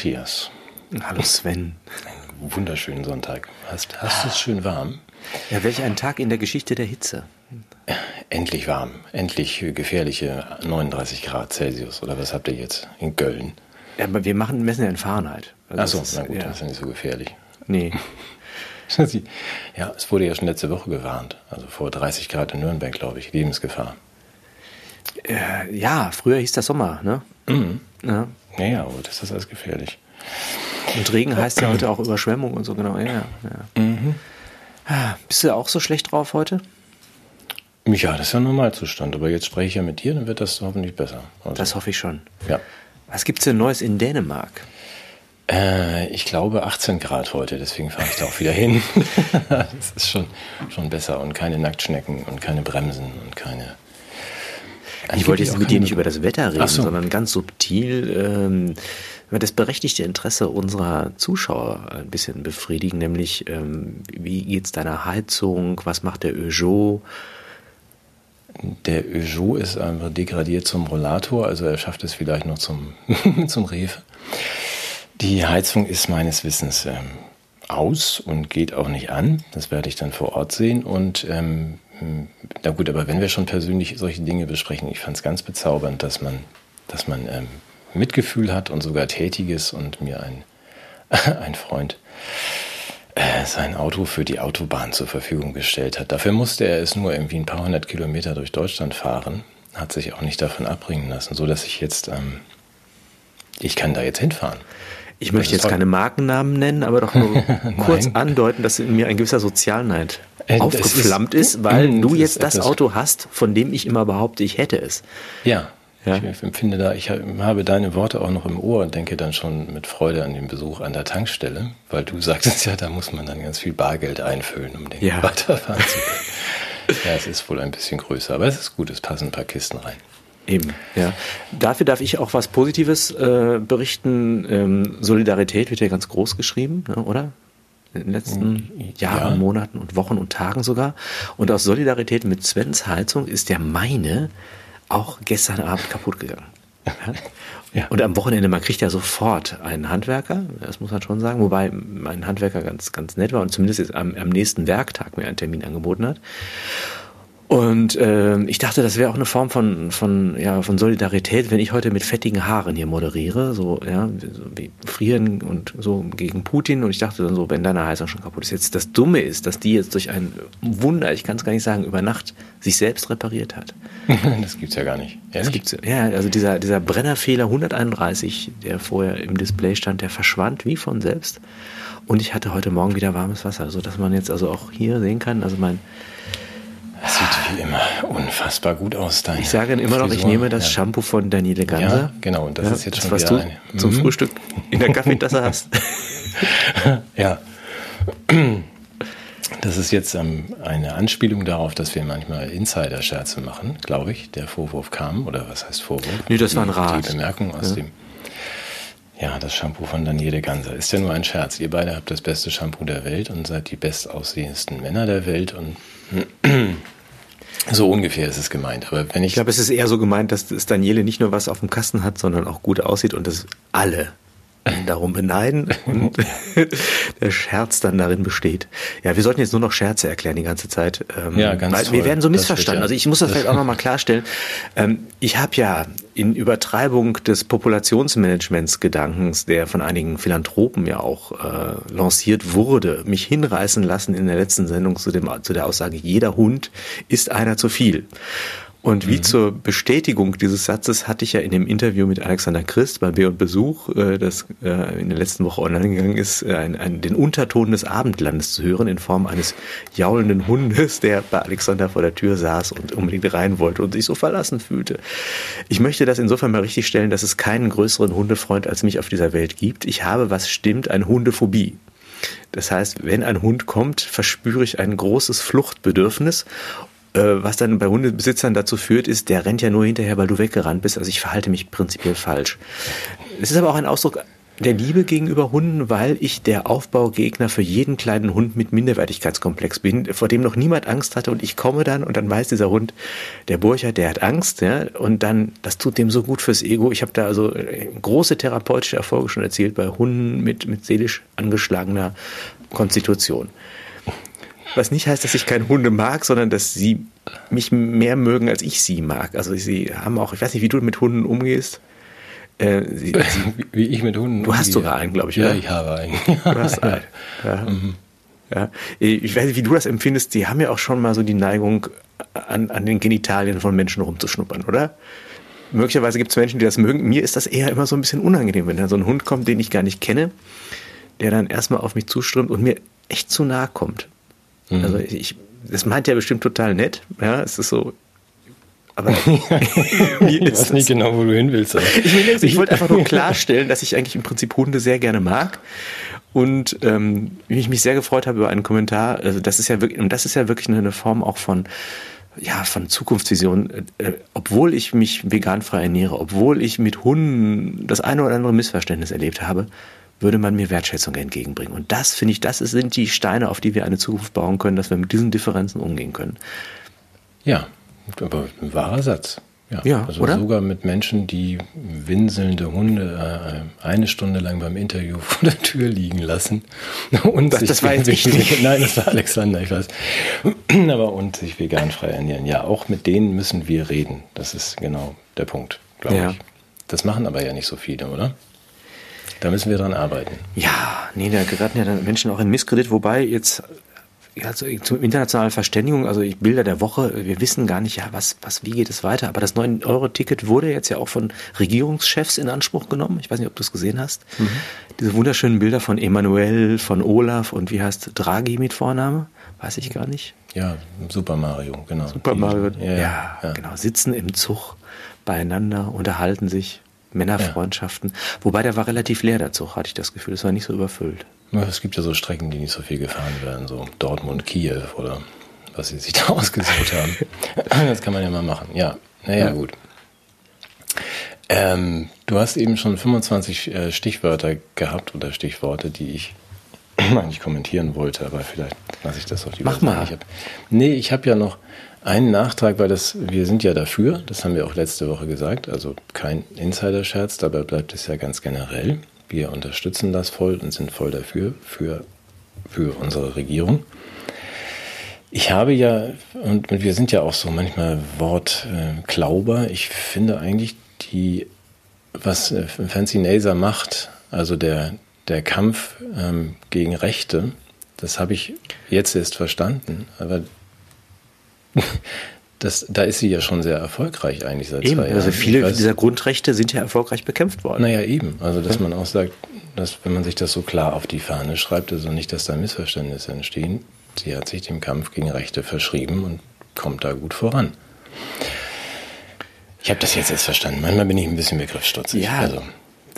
Hallo Matthias. Hallo Sven. Einen wunderschönen Sonntag. Hast, hast du es schön warm? Ja, welch ein Tag in der Geschichte der Hitze. Endlich warm. Endlich gefährliche 39 Grad Celsius. Oder was habt ihr jetzt in Köln? Ja, aber wir machen, messen ja in Fahrenheit. Also Achso, na gut, ja. das ist ja nicht so gefährlich. Nee. ja, es wurde ja schon letzte Woche gewarnt. Also vor 30 Grad in Nürnberg, glaube ich. Lebensgefahr. Äh, ja, früher hieß das Sommer, ne? Mhm. Ja. Naja, aber das ist alles gefährlich. Und Regen heißt ja heute auch Überschwemmung und so, genau. Ja, ja. Mhm. Ah, bist du auch so schlecht drauf heute? Ja, das ist ja ein Normalzustand. Aber jetzt spreche ich ja mit dir, dann wird das hoffentlich besser. Also, das hoffe ich schon. Ja. Was gibt es denn Neues in Dänemark? Äh, ich glaube 18 Grad heute, deswegen fahre ich da auch wieder hin. das ist schon, schon besser und keine Nacktschnecken und keine Bremsen und keine ich wollte jetzt mit dir nicht über das Wetter reden, so. sondern ganz subtil ähm, das berechtigte Interesse unserer Zuschauer ein bisschen befriedigen, nämlich ähm, wie es deiner Heizung, was macht der Peugeot? Der Peugeot ist einfach degradiert zum Rollator, also er schafft es vielleicht noch zum, zum Rewe. Die Heizung ist meines Wissens ähm, aus und geht auch nicht an. Das werde ich dann vor Ort sehen. Und ähm, na gut, aber wenn wir schon persönlich solche Dinge besprechen, ich fand es ganz bezaubernd, dass man, dass man ähm, Mitgefühl hat und sogar tätiges und mir ein, ein Freund äh, sein Auto für die Autobahn zur Verfügung gestellt hat. Dafür musste er es nur irgendwie ein paar hundert Kilometer durch Deutschland fahren, hat sich auch nicht davon abbringen lassen, so dass ich jetzt, ähm, ich kann da jetzt hinfahren. Ich möchte jetzt keine Markennamen nennen, aber doch nur kurz andeuten, dass in mir ein gewisser Sozialneid aufgeflammt ist, ist, weil du jetzt das Auto hast, von dem ich immer behaupte, ich hätte es. Ja, ja. Ich empfinde da, ich habe deine Worte auch noch im Ohr und denke dann schon mit Freude an den Besuch an der Tankstelle, weil du sagtest ja, da muss man dann ganz viel Bargeld einfüllen, um den ja. weiterfahren zu können. ja, es ist wohl ein bisschen größer, aber es ist gut, es passen ein paar Kisten rein. Eben, ja. Dafür darf ich auch was Positives äh, berichten. Ähm, Solidarität wird ja ganz groß geschrieben, ne, oder? In den letzten Jahren, ja. Monaten und Wochen und Tagen sogar. Und aus Solidarität mit Svens Heizung ist ja meine auch gestern Abend kaputt gegangen. Ja. Und am Wochenende, man kriegt ja sofort einen Handwerker, das muss man schon sagen, wobei mein Handwerker ganz, ganz nett war und zumindest jetzt am, am nächsten Werktag mir einen Termin angeboten hat. Und äh, ich dachte, das wäre auch eine Form von, von, ja, von Solidarität, wenn ich heute mit fettigen Haaren hier moderiere, so, ja, wie frieren und so gegen Putin. Und ich dachte dann so, wenn deine Heizung schon kaputt ist. Jetzt das Dumme ist, dass die jetzt durch ein Wunder, ich kann es gar nicht sagen, über Nacht sich selbst repariert hat. das gibt's ja gar nicht. Ehrlich? Das gibt's, ja, also dieser, dieser Brennerfehler 131, der vorher im Display stand, der verschwand wie von selbst. Und ich hatte heute Morgen wieder warmes Wasser, so dass man jetzt also auch hier sehen kann, also mein, Sieht wie immer unfassbar gut aus. Ich sage immer noch, ich nehme das ja. Shampoo von Daniele Ganser. Ja, genau. Und das ja, ist jetzt schon was du eine. zum mhm. Frühstück in der Kaffeetasse hast. ja. Das ist jetzt ähm, eine Anspielung darauf, dass wir manchmal Insider-Scherze machen, glaube ich. Der Vorwurf kam, oder was heißt Vorwurf? Nee, das war ein Rat. Die Bemerkung aus dem ja, das Shampoo von Daniele Ganser. Ist ja nur ein Scherz. Ihr beide habt das beste Shampoo der Welt und seid die bestaussehendsten Männer der Welt und so ungefähr ist es gemeint. Aber wenn ich, ich glaube, es ist eher so gemeint, dass das Daniele nicht nur was auf dem Kasten hat, sondern auch gut aussieht und dass alle darum beneiden und der Scherz dann darin besteht. Ja, wir sollten jetzt nur noch Scherze erklären die ganze Zeit. Ähm, ja, ganz weil toll. Wir werden so missverstanden. Ja. Also ich muss das vielleicht auch nochmal klarstellen. Ähm, ich habe ja in Übertreibung des Populationsmanagements Gedankens, der von einigen Philanthropen ja auch äh, lanciert wurde, mich hinreißen lassen in der letzten Sendung zu, dem, zu der Aussage, jeder Hund ist einer zu viel. Und wie mhm. zur Bestätigung dieses Satzes hatte ich ja in dem Interview mit Alexander Christ bei B und Besuch, äh, das äh, in der letzten Woche online gegangen ist, äh, ein, ein, den Unterton des Abendlandes zu hören in Form eines jaulenden Hundes, der bei Alexander vor der Tür saß und unbedingt rein wollte und sich so verlassen fühlte. Ich möchte das insofern mal richtig stellen, dass es keinen größeren Hundefreund als mich auf dieser Welt gibt. Ich habe, was stimmt, eine Hundephobie. Das heißt, wenn ein Hund kommt, verspüre ich ein großes Fluchtbedürfnis was dann bei Hundebesitzern dazu führt, ist, der rennt ja nur hinterher, weil du weggerannt bist. Also ich verhalte mich prinzipiell falsch. Es ist aber auch ein Ausdruck der Liebe gegenüber Hunden, weil ich der Aufbaugegner für jeden kleinen Hund mit Minderwertigkeitskomplex bin, vor dem noch niemand Angst hatte und ich komme dann und dann weiß dieser Hund, der Burcher, der hat Angst, ja, und dann, das tut dem so gut fürs Ego. Ich habe da also äh, große therapeutische Erfolge schon erzielt bei Hunden mit, mit seelisch angeschlagener Konstitution. Was nicht heißt, dass ich keine Hunde mag, sondern dass sie mich mehr mögen, als ich sie mag. Also sie haben auch, ich weiß nicht, wie du mit Hunden umgehst. Äh, sie, sie, wie ich mit Hunden. Du hast sogar einen, glaube ich. Ja, oder? ich habe einen. Du hast einen. Ja. Mhm. ja. Ich weiß nicht, wie du das empfindest. Die haben ja auch schon mal so die Neigung, an, an den Genitalien von Menschen rumzuschnuppern, oder? Möglicherweise gibt es Menschen, die das mögen. Mir ist das eher immer so ein bisschen unangenehm, wenn da so ein Hund kommt, den ich gar nicht kenne, der dann erstmal auf mich zuströmt und mir echt zu nahe kommt. Mhm. Also ich, das meint er bestimmt total nett. Ja, es ist so. Aber ich weiß nicht genau, wo du hin willst. Ich, ich wollte einfach nur klarstellen, dass ich eigentlich im Prinzip Hunde sehr gerne mag und ähm, ich mich sehr gefreut habe über einen Kommentar. Also das ist ja wirklich, und das ist ja wirklich eine Form auch von ja, von Zukunftsvision, äh, äh, obwohl ich mich vegan frei ernähre, obwohl ich mit Hunden das eine oder andere Missverständnis erlebt habe, würde man mir Wertschätzung entgegenbringen. Und das, finde ich, das sind die Steine, auf die wir eine Zukunft bauen können, dass wir mit diesen Differenzen umgehen können. Ja, aber ein wahrer Satz. Ja, ja also oder? sogar mit Menschen, die winselnde Hunde äh, eine Stunde lang beim Interview vor der Tür liegen lassen. Und das, sich das war jetzt ich nicht. Nein, das war Alexander, ich weiß. Aber und sich vegan frei ernähren. Ja, auch mit denen müssen wir reden. Das ist genau der Punkt, glaube ja. ich. Das machen aber ja nicht so viele, oder? Da müssen wir dran arbeiten. Ja, nee, da geraten ja dann Menschen auch in Misskredit, wobei jetzt also zur internationalen Verständigung, also Bilder der Woche, wir wissen gar nicht, ja, was, was, wie geht es weiter? Aber das 9-Euro-Ticket wurde jetzt ja auch von Regierungschefs in Anspruch genommen. Ich weiß nicht, ob du es gesehen hast. Mhm. Diese wunderschönen Bilder von Emanuel, von Olaf und wie heißt Draghi mit Vorname? Weiß ich gar nicht. Ja, Super Mario, genau. Super Mario, ja, ja, ja, genau. Sitzen im Zug beieinander, unterhalten sich. Männerfreundschaften. Ja. Wobei der war relativ leer, der Zug, hatte ich das Gefühl. Es war nicht so überfüllt. Es gibt ja so Strecken, die nicht so viel gefahren werden, so Dortmund, Kiew oder was sie sich da ausgesucht haben. das kann man ja mal machen. Ja, naja, ja. gut. Ähm, du hast eben schon 25 äh, Stichwörter gehabt oder Stichworte, die ich eigentlich kommentieren wollte, aber vielleicht lasse ich das auch lieber. Mach mal. Ich hab, nee, ich habe ja noch einen Nachtrag, weil das, wir sind ja dafür, das haben wir auch letzte Woche gesagt, also kein Insider-Scherz, dabei bleibt es ja ganz generell. Wir unterstützen das voll und sind voll dafür, für, für unsere Regierung. Ich habe ja, und wir sind ja auch so manchmal Wortklauber, ich finde eigentlich die, was äh, Fancy Naser macht, also der, der Kampf ähm, gegen Rechte, das habe ich jetzt erst verstanden. Aber das, da ist sie ja schon sehr erfolgreich eigentlich seit eben, zwei Jahren. Also viele weiß, dieser Grundrechte sind ja erfolgreich bekämpft worden. Naja, eben. Also dass man auch sagt, dass wenn man sich das so klar auf die Fahne schreibt, also nicht, dass da Missverständnisse entstehen, sie hat sich dem Kampf gegen Rechte verschrieben und kommt da gut voran. Ich habe das jetzt erst verstanden. Manchmal bin ich ein bisschen begriffsstutzig. Ja, also.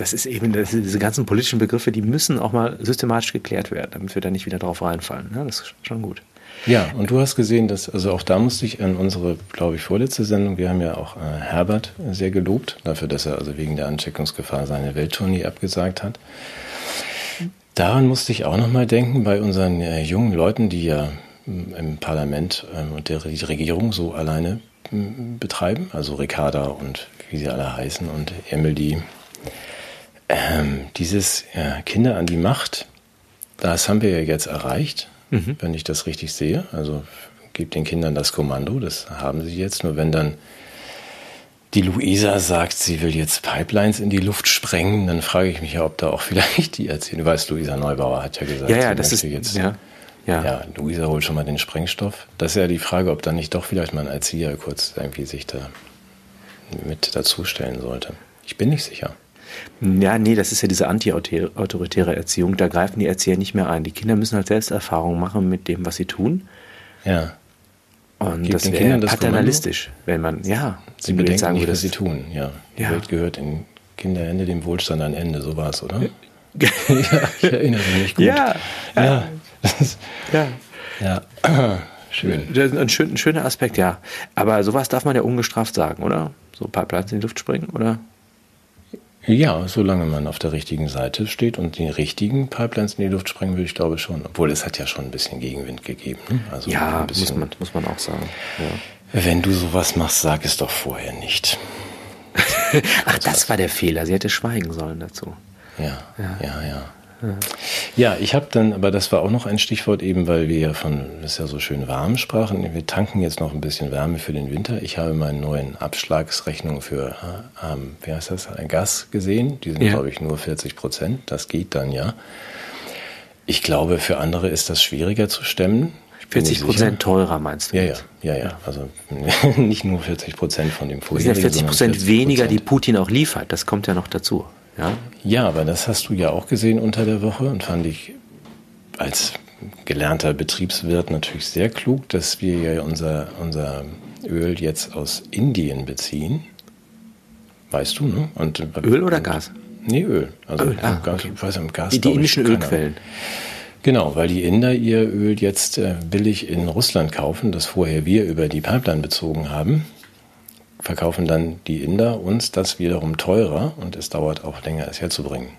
Das ist eben, das diese ganzen politischen Begriffe, die müssen auch mal systematisch geklärt werden, damit wir da nicht wieder drauf reinfallen. Ja, das ist schon gut. Ja, und du hast gesehen, dass, also auch da musste ich an unsere, glaube ich, vorletzte Sendung, wir haben ja auch äh, Herbert sehr gelobt, dafür, dass er also wegen der Ansteckungsgefahr seine Welttournee abgesagt hat. Daran musste ich auch nochmal denken, bei unseren äh, jungen Leuten, die ja mm, im Parlament ähm, und der, die Regierung so alleine ähm, betreiben, also Ricarda und wie sie alle heißen und Emily. Ähm, dieses äh, Kinder an die Macht, das haben wir ja jetzt erreicht mhm. wenn ich das richtig sehe. Also gebt den Kindern das Kommando, das haben sie jetzt. Nur wenn dann die Luisa sagt, sie will jetzt Pipelines in die Luft sprengen, dann frage ich mich ja, ob da auch vielleicht die erzählen. Du weißt, Luisa Neubauer hat ja gesagt, ja, ja, das ist jetzt. Ja. Ja. ja, Luisa holt schon mal den Sprengstoff. Das ist ja die Frage, ob dann nicht doch vielleicht mal ein Erzieher kurz irgendwie sich da mit dazustellen sollte. Ich bin nicht sicher. Ja, nee, das ist ja diese anti-autoritäre Erziehung. Da greifen die Erzieher nicht mehr ein. Die Kinder müssen halt selbst Erfahrungen machen mit dem, was sie tun. Ja. Und Gibt das wäre paternalisch, Kommando? wenn man, ja, sie bedenken sagen nicht, was sie tun. Ja. Die ja. Welt gehört in Kinderhände, dem Wohlstand ein Ende. So war es, oder? ja, ich erinnere mich gut. Ja, ja. Ja. ja. ja. Schön. Ein, schön, ein schöner Aspekt, ja. Aber sowas darf man ja ungestraft sagen, oder? So Pipelines in die Luft springen, oder? Ja, solange man auf der richtigen Seite steht und die richtigen Pipelines in die Luft sprengen will, ich glaube schon. Obwohl es hat ja schon ein bisschen Gegenwind gegeben. Ne? Also ja, bisschen, muss, man, muss man auch sagen. Ja. Wenn du sowas machst, sag es doch vorher nicht. Ach, das war der Fehler. Sie hätte schweigen sollen dazu. Ja, ja, ja. ja. Ja, ich habe dann, aber das war auch noch ein Stichwort eben, weil wir ja von, es ist ja so schön warm sprachen. Wir tanken jetzt noch ein bisschen Wärme für den Winter. Ich habe meine neuen Abschlagsrechnungen für, ähm, wie heißt das, Gas gesehen. Die sind, ja. glaube ich, nur 40 Prozent. Das geht dann ja. Ich glaube, für andere ist das schwieriger zu stemmen. 40 Prozent teurer meinst du? Ja, ja, ja, ja. Also nicht nur 40 Prozent von dem vorherigen. Das sind ja 40 Prozent weniger, die Putin auch liefert. Das kommt ja noch dazu. Ja? ja, aber das hast du ja auch gesehen unter der Woche und fand ich als gelernter Betriebswirt natürlich sehr klug, dass wir ja unser, unser Öl jetzt aus Indien beziehen. Weißt du, ne? Und, Öl oder Gas? Nee, Öl. Also Öl. Ah, Gas, okay. ich weiß Gas. Die, die indischen Ölquellen. Genau, weil die Inder ihr Öl jetzt äh, billig in Russland kaufen, das vorher wir über die Pipeline bezogen haben verkaufen dann die Inder uns das wiederum teurer und es dauert auch länger, es herzubringen.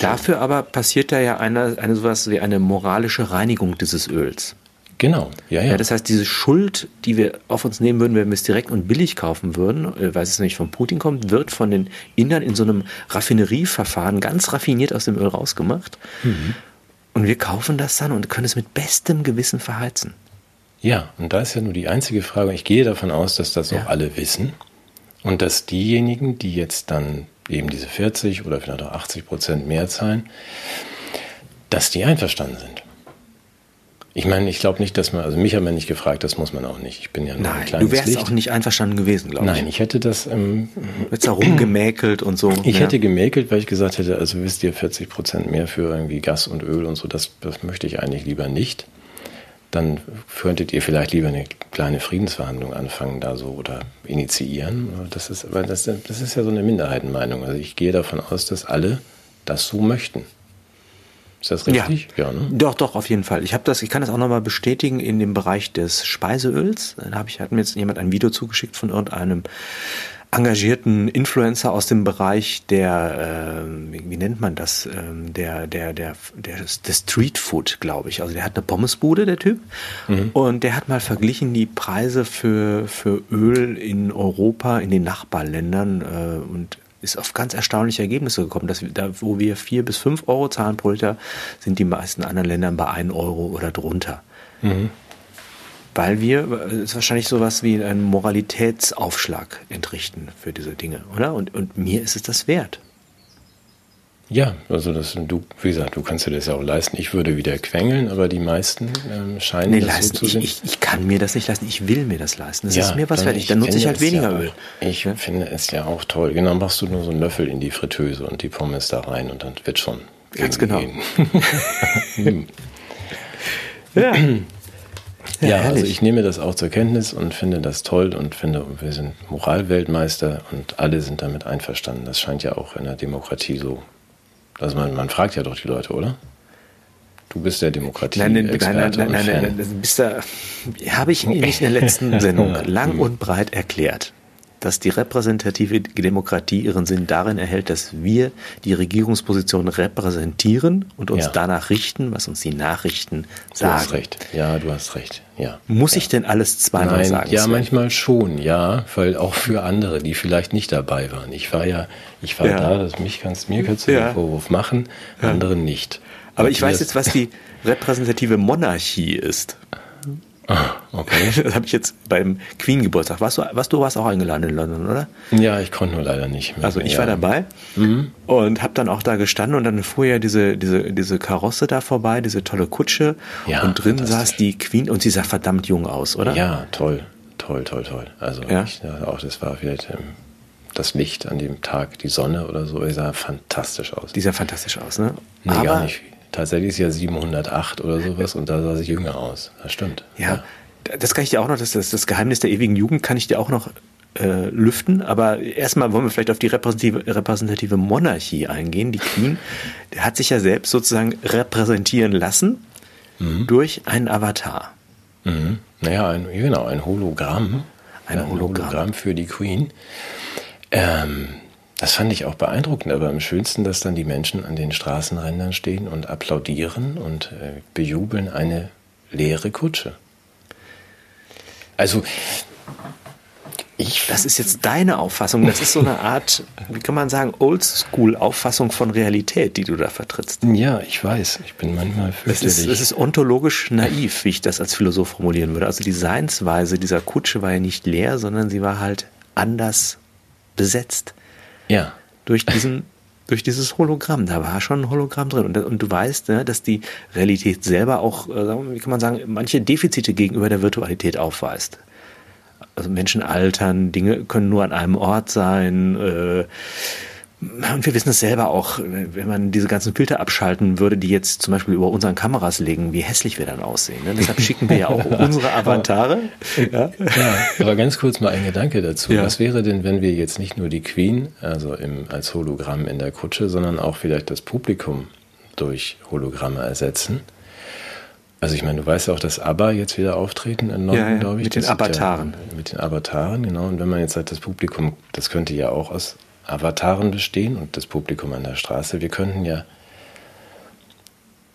Dafür so. aber passiert da ja eine, eine sowas wie eine moralische Reinigung dieses Öls. Genau, ja, ja, ja. Das heißt, diese Schuld, die wir auf uns nehmen würden, wenn wir es direkt und billig kaufen würden, äh, weil es nicht von Putin kommt, wird von den Indern in so einem Raffinerieverfahren ganz raffiniert aus dem Öl rausgemacht. Mhm. Und wir kaufen das dann und können es mit bestem Gewissen verheizen. Ja, und da ist ja nur die einzige Frage, ich gehe davon aus, dass das ja. auch alle wissen und dass diejenigen, die jetzt dann eben diese 40 oder vielleicht auch 80 Prozent mehr zahlen, dass die einverstanden sind. Ich meine, ich glaube nicht, dass man, also mich haben wir nicht gefragt, das muss man auch nicht. Ich bin ja nur Nein, ein kleines du wärst Licht. auch nicht einverstanden gewesen, glaube ich. Nein, ich hätte das. Ähm, Jetzt herumgemäkelt und so. Ich ja. hätte gemäkelt, weil ich gesagt hätte, also wisst ihr, 40 Prozent mehr für irgendwie Gas und Öl und so, das, das möchte ich eigentlich lieber nicht dann könntet ihr vielleicht lieber eine kleine Friedensverhandlung anfangen da so oder initiieren. Das ist, aber das, das ist ja so eine Minderheitenmeinung. Also ich gehe davon aus, dass alle das so möchten. Ist das richtig? Ja, ja ne? Doch, doch, auf jeden Fall. Ich habe das, ich kann das auch nochmal bestätigen in dem Bereich des Speiseöls. Da habe ich, hat mir jetzt jemand ein Video zugeschickt von irgendeinem engagierten Influencer aus dem Bereich der, äh, wie, nennt man das, ähm, der, der, der, der, der Street Food, glaube ich. Also der hat eine Pommesbude, der Typ. Mhm. Und der hat mal verglichen die Preise für, für Öl in Europa, in den Nachbarländern äh, und ist auf ganz erstaunliche Ergebnisse gekommen. Dass wir, da, wo wir vier bis fünf Euro zahlen pro Liter, sind die meisten anderen Ländern bei ein Euro oder drunter. Mhm weil wir es ist wahrscheinlich sowas wie einen Moralitätsaufschlag entrichten für diese Dinge, oder? Und, und mir ist es das wert. Ja, also das, du, wie gesagt, du kannst dir das ja auch leisten. Ich würde wieder quengeln, aber die meisten ähm, scheinen nee, das leisten. so zu sehen. Ich, ich, kann mir das nicht leisten. Ich will mir das leisten. Das ja, ist mir was wert. Dann nutze ich halt weniger ja Öl. Ich ja? finde es ja auch toll. Genau, machst du nur so einen Löffel in die Fritteuse und die Pommes da rein und dann wird schon. Ganz genau. ja. Ja, ja also ich nehme das auch zur Kenntnis und finde das toll und finde, wir sind Moralweltmeister und alle sind damit einverstanden. Das scheint ja auch in der Demokratie so. Also man, man fragt ja doch die Leute, oder? Du bist der Demokratie. Nein, nein, nein, nein, nein, nein, nein, bist da, habe ich nicht in der letzten Sendung lang und breit erklärt dass die repräsentative Demokratie ihren Sinn darin erhält, dass wir die Regierungsposition repräsentieren und uns ja. danach richten, was uns die Nachrichten sagen. Du hast recht. Ja, du hast recht. Ja. Muss ja. ich denn alles zweimal Nein, sagen? Ja, Sven? manchmal schon, ja, weil auch für andere, die vielleicht nicht dabei waren. Ich war ja, ich war ja. da, das mich kannst, mir kannst du den Vorwurf machen, anderen nicht. Aber und ich weiß jetzt, was die repräsentative Monarchie ist. Ah, okay. Das habe ich jetzt beim Queen-Geburtstag. Warst du, warst du warst auch eingeladen in London, oder? Ja, ich konnte nur leider nicht. Mehr. Also ich ja. war dabei mhm. und habe dann auch da gestanden und dann fuhr ja diese, diese, diese Karosse da vorbei, diese tolle Kutsche ja, und drin saß die Queen und sie sah verdammt jung aus, oder? Ja, toll, toll, toll, toll. Also ja? ich, auch das war vielleicht ähm, das Licht an dem Tag, die Sonne oder so, die sah fantastisch aus. Die sah fantastisch aus, ne? Nee, Aber gar nicht. Tatsächlich ist ja 708 oder sowas und da sah sie jünger aus. Das stimmt. Ja, ja. das kann ich dir auch noch, das, das, das Geheimnis der ewigen Jugend kann ich dir auch noch äh, lüften. Aber erstmal wollen wir vielleicht auf die repräsentative, repräsentative Monarchie eingehen. Die Queen der hat sich ja selbst sozusagen repräsentieren lassen mhm. durch einen Avatar. Mhm. Naja, ein, genau, ein Hologramm. Ein, ein Hologramm. Hologramm für die Queen. Ähm, Das fand ich auch beeindruckend, aber am schönsten, dass dann die Menschen an den Straßenrändern stehen und applaudieren und äh, bejubeln eine leere Kutsche. Also ich, das ist jetzt deine Auffassung. Das ist so eine Art, wie kann man sagen, Oldschool-Auffassung von Realität, die du da vertrittst. Ja, ich weiß. Ich bin manchmal fürchterlich. Es ist, es ist ontologisch naiv, wie ich das als Philosoph formulieren würde. Also die Seinsweise dieser Kutsche war ja nicht leer, sondern sie war halt anders besetzt. Ja. Durch diesen durch dieses Hologramm. Da war schon ein Hologramm drin. Und, und du weißt, ne, dass die Realität selber auch, äh, wie kann man sagen, manche Defizite gegenüber der Virtualität aufweist also Menschen altern, Dinge können nur an einem Ort sein. Äh, und wir wissen es selber auch, wenn man diese ganzen Filter abschalten würde, die jetzt zum Beispiel über unseren Kameras liegen, wie hässlich wir dann aussehen. Ne? Deshalb schicken wir ja auch unsere Avatare. Ja. ja. aber ganz kurz mal ein Gedanke dazu. Ja. Was wäre denn, wenn wir jetzt nicht nur die Queen, also im, als Hologramm in der Kutsche, sondern auch vielleicht das Publikum durch Hologramme ersetzen? Also ich meine, du weißt ja auch, dass ABBA jetzt wieder auftreten in London, ja, ja, glaube ich. Mit den Avataren. Ja, mit den Avataren, genau. Und wenn man jetzt sagt, das Publikum, das könnte ja auch aus Avataren bestehen und das Publikum an der Straße, wir könnten ja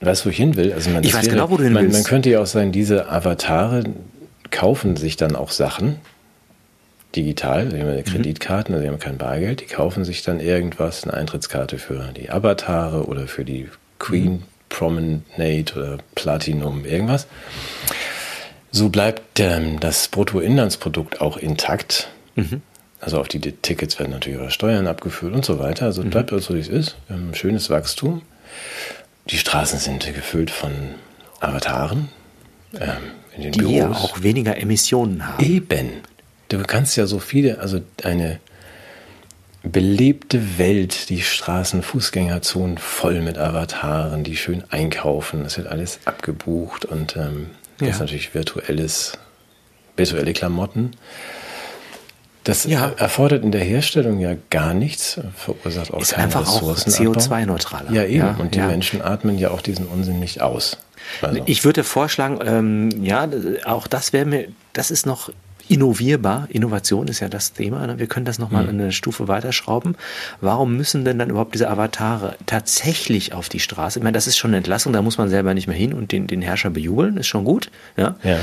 Weißt du, wo ich hin will? Also man, ich weiß wäre, genau, wo du hin man, willst. Man könnte ja auch sagen, diese Avatare kaufen sich dann auch Sachen digital, sie haben ja Kreditkarten, also sie haben kein Bargeld, die kaufen sich dann irgendwas, eine Eintrittskarte für die Avatare oder für die Queen mhm. Promenade oder Platinum, irgendwas. So bleibt ähm, das Bruttoinlandsprodukt auch intakt. Mhm. Also auf die Tickets werden natürlich ihre Steuern abgeführt und so weiter. Also mhm. bleibt also so, wie es ist. Ähm, schönes Wachstum. Die Straßen sind gefüllt von Avataren. Ähm, in den die Büros. ja auch weniger Emissionen haben. Eben. Du kannst ja so viele, also eine belebte Welt, die Straßen, Fußgängerzonen voll mit Avataren, die schön einkaufen. Das wird alles abgebucht und ähm, ja. das ist natürlich virtuelles, virtuelle Klamotten. Das ja. erfordert in der Herstellung ja gar nichts, verursacht auch ist einfach auch CO2-neutraler. Ja, eben. Ja, und die ja. Menschen atmen ja auch diesen Unsinn nicht aus. Also. Ich würde vorschlagen, ähm, ja, auch das wäre mir, das ist noch innovierbar. Innovation ist ja das Thema. Ne? Wir können das nochmal mhm. eine Stufe weiterschrauben. Warum müssen denn dann überhaupt diese Avatare tatsächlich auf die Straße? Ich meine, das ist schon eine Entlassung, da muss man selber nicht mehr hin und den, den Herrscher bejubeln, ist schon gut. Ja. ja.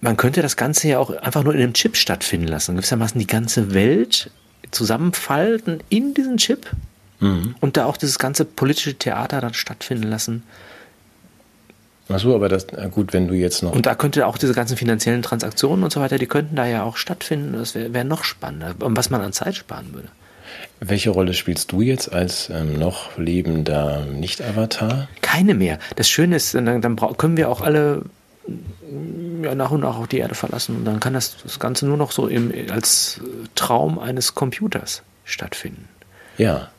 Man könnte das Ganze ja auch einfach nur in einem Chip stattfinden lassen. Gewissermaßen die ganze Welt zusammenfalten in diesen Chip mhm. und da auch dieses ganze politische Theater dann stattfinden lassen. Ach so, aber das, gut, wenn du jetzt noch. Und da könnte auch diese ganzen finanziellen Transaktionen und so weiter, die könnten da ja auch stattfinden. Das wäre wär noch spannender, was man an Zeit sparen würde. Welche Rolle spielst du jetzt als ähm, noch lebender Nicht-Avatar? Keine mehr. Das Schöne ist, dann, dann können wir auch alle ja, nach und nach auch die Erde verlassen. Und dann kann das, das Ganze nur noch so im, als Traum eines Computers stattfinden. Ja.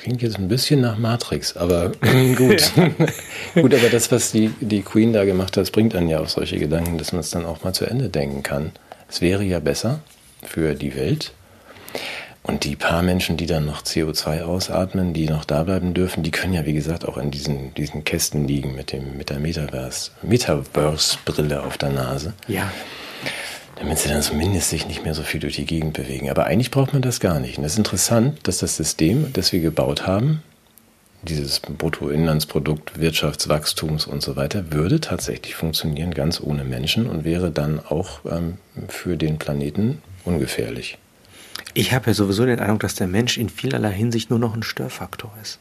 Klingt jetzt ein bisschen nach Matrix, aber gut. gut, aber das, was die, die Queen da gemacht hat, bringt dann ja auf solche Gedanken, dass man es dann auch mal zu Ende denken kann. Es wäre ja besser für die Welt. Und die paar Menschen, die dann noch CO2 ausatmen, die noch da bleiben dürfen, die können ja, wie gesagt, auch in diesen, diesen Kästen liegen mit, dem, mit der Metaverse-Brille auf der Nase. Ja damit sie dann zumindest sich nicht mehr so viel durch die Gegend bewegen. Aber eigentlich braucht man das gar nicht. Und es ist interessant, dass das System, das wir gebaut haben, dieses Bruttoinlandsprodukt, Wirtschaftswachstums und so weiter, würde tatsächlich funktionieren, ganz ohne Menschen und wäre dann auch ähm, für den Planeten ungefährlich. Ich habe ja sowieso den Eindruck, dass der Mensch in vielerlei Hinsicht nur noch ein Störfaktor ist.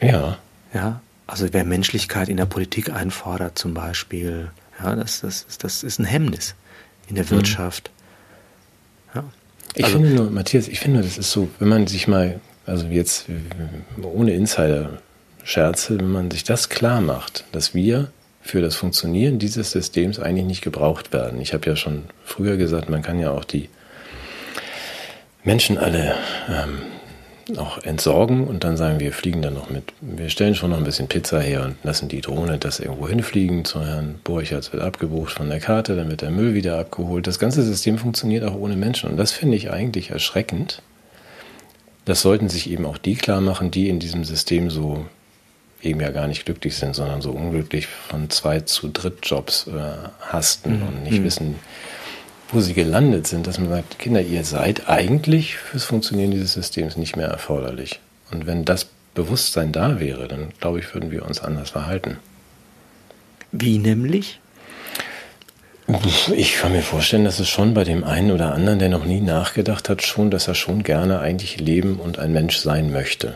Ja. Ja, also wer Menschlichkeit in der Politik einfordert zum Beispiel, ja, das, das, das ist ein Hemmnis in der mhm. Wirtschaft. Ja. Ich also, finde nur, Matthias, ich finde, das ist so, wenn man sich mal, also jetzt ohne Insider-Scherze, wenn man sich das klar macht, dass wir für das Funktionieren dieses Systems eigentlich nicht gebraucht werden. Ich habe ja schon früher gesagt, man kann ja auch die Menschen alle ähm, auch entsorgen und dann sagen wir, fliegen dann noch mit, wir stellen schon noch ein bisschen Pizza her und lassen die Drohne das irgendwo hinfliegen zu Herrn Borchertz, wird abgebucht von der Karte, dann wird der Müll wieder abgeholt. Das ganze System funktioniert auch ohne Menschen und das finde ich eigentlich erschreckend. Das sollten sich eben auch die klar machen, die in diesem System so eben ja gar nicht glücklich sind, sondern so unglücklich von zwei zu dritt Jobs äh, hasten mhm. und nicht mhm. wissen, wo sie gelandet sind, dass man sagt, Kinder, ihr seid eigentlich fürs Funktionieren dieses Systems nicht mehr erforderlich. Und wenn das Bewusstsein da wäre, dann glaube ich, würden wir uns anders verhalten. Wie nämlich? Ich kann mir vorstellen, dass es schon bei dem einen oder anderen, der noch nie nachgedacht hat, schon, dass er schon gerne eigentlich leben und ein Mensch sein möchte.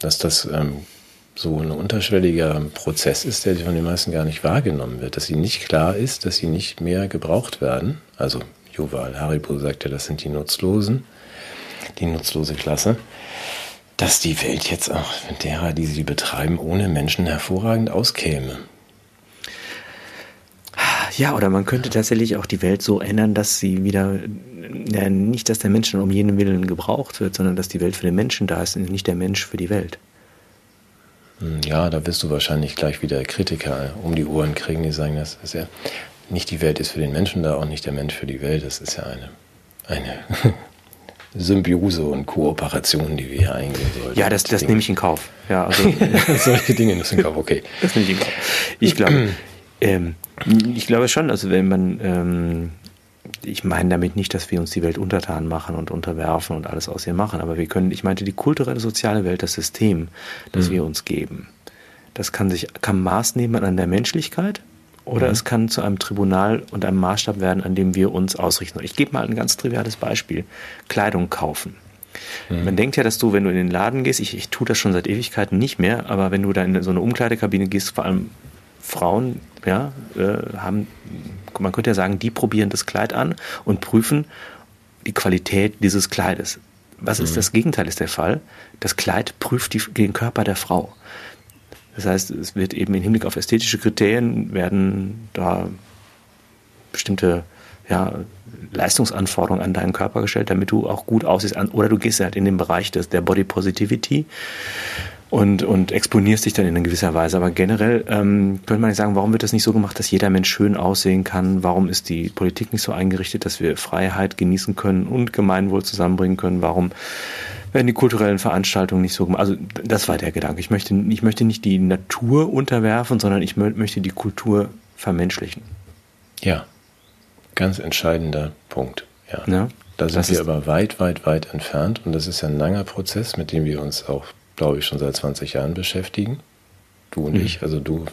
Dass das ähm, so ein unterschwelliger Prozess ist, der von den meisten gar nicht wahrgenommen wird. Dass ihnen nicht klar ist, dass sie nicht mehr gebraucht werden. Also Yuval Haribo sagt ja, das sind die Nutzlosen, die nutzlose Klasse. Dass die Welt jetzt auch mit derer, die sie betreiben, ohne Menschen hervorragend auskäme. Ja, oder man könnte tatsächlich auch die Welt so ändern, dass sie wieder, ja, nicht, dass der Mensch um jeden Willen gebraucht wird, sondern dass die Welt für den Menschen da ist und nicht der Mensch für die Welt. Hm, ja, da wirst du wahrscheinlich gleich wieder Kritiker um die Ohren kriegen, die sagen, das ist ja nicht die Welt ist für den Menschen da, auch nicht der Mensch für die Welt. Das ist ja eine, eine Symbiose und Kooperation, die wir hier eingehen sollten. Ja, das, das nehme ich in Kauf. Ja, also solche Dinge du in Kauf, okay. Das nehme ich in Kauf. Ich glaube, ähm, ich glaube schon, also wenn man, ähm, ich meine damit nicht, dass wir uns die Welt untertan machen und unterwerfen und alles aus ihr machen, aber wir können, ich meinte die kulturelle soziale Welt, das System, das mhm. wir uns geben, das kann sich, kann Maß nehmen an der Menschlichkeit oder mhm. es kann zu einem Tribunal und einem Maßstab werden, an dem wir uns ausrichten. Ich gebe mal ein ganz triviales Beispiel. Kleidung kaufen. Mhm. Man denkt ja, dass du, wenn du in den Laden gehst, ich, ich tue das schon seit Ewigkeiten nicht mehr, aber wenn du da in so eine Umkleidekabine gehst, vor allem Frauen ja, äh, haben, man könnte ja sagen, die probieren das Kleid an und prüfen die Qualität dieses Kleides. Was mhm. ist das Gegenteil ist der Fall? Das Kleid prüft die, den Körper der Frau. Das heißt, es wird eben im Hinblick auf ästhetische Kriterien werden da bestimmte ja, Leistungsanforderungen an deinen Körper gestellt, damit du auch gut aussiehst. Oder du gehst halt in den Bereich des, der Body Positivity und, und exponierst dich dann in gewisser Weise. Aber generell ähm, könnte man nicht sagen, warum wird das nicht so gemacht, dass jeder Mensch schön aussehen kann? Warum ist die Politik nicht so eingerichtet, dass wir Freiheit genießen können und Gemeinwohl zusammenbringen können? Warum werden die kulturellen Veranstaltungen nicht so gemacht? Also das war der Gedanke. Ich möchte, ich möchte nicht die Natur unterwerfen, sondern ich möchte die Kultur vermenschlichen. Ja, ganz entscheidender Punkt. Ja. ja da sind wir aber weit, weit, weit entfernt und das ist ja ein langer Prozess, mit dem wir uns auch glaube ich, schon seit 20 Jahren beschäftigen. Du und mhm. ich, also du.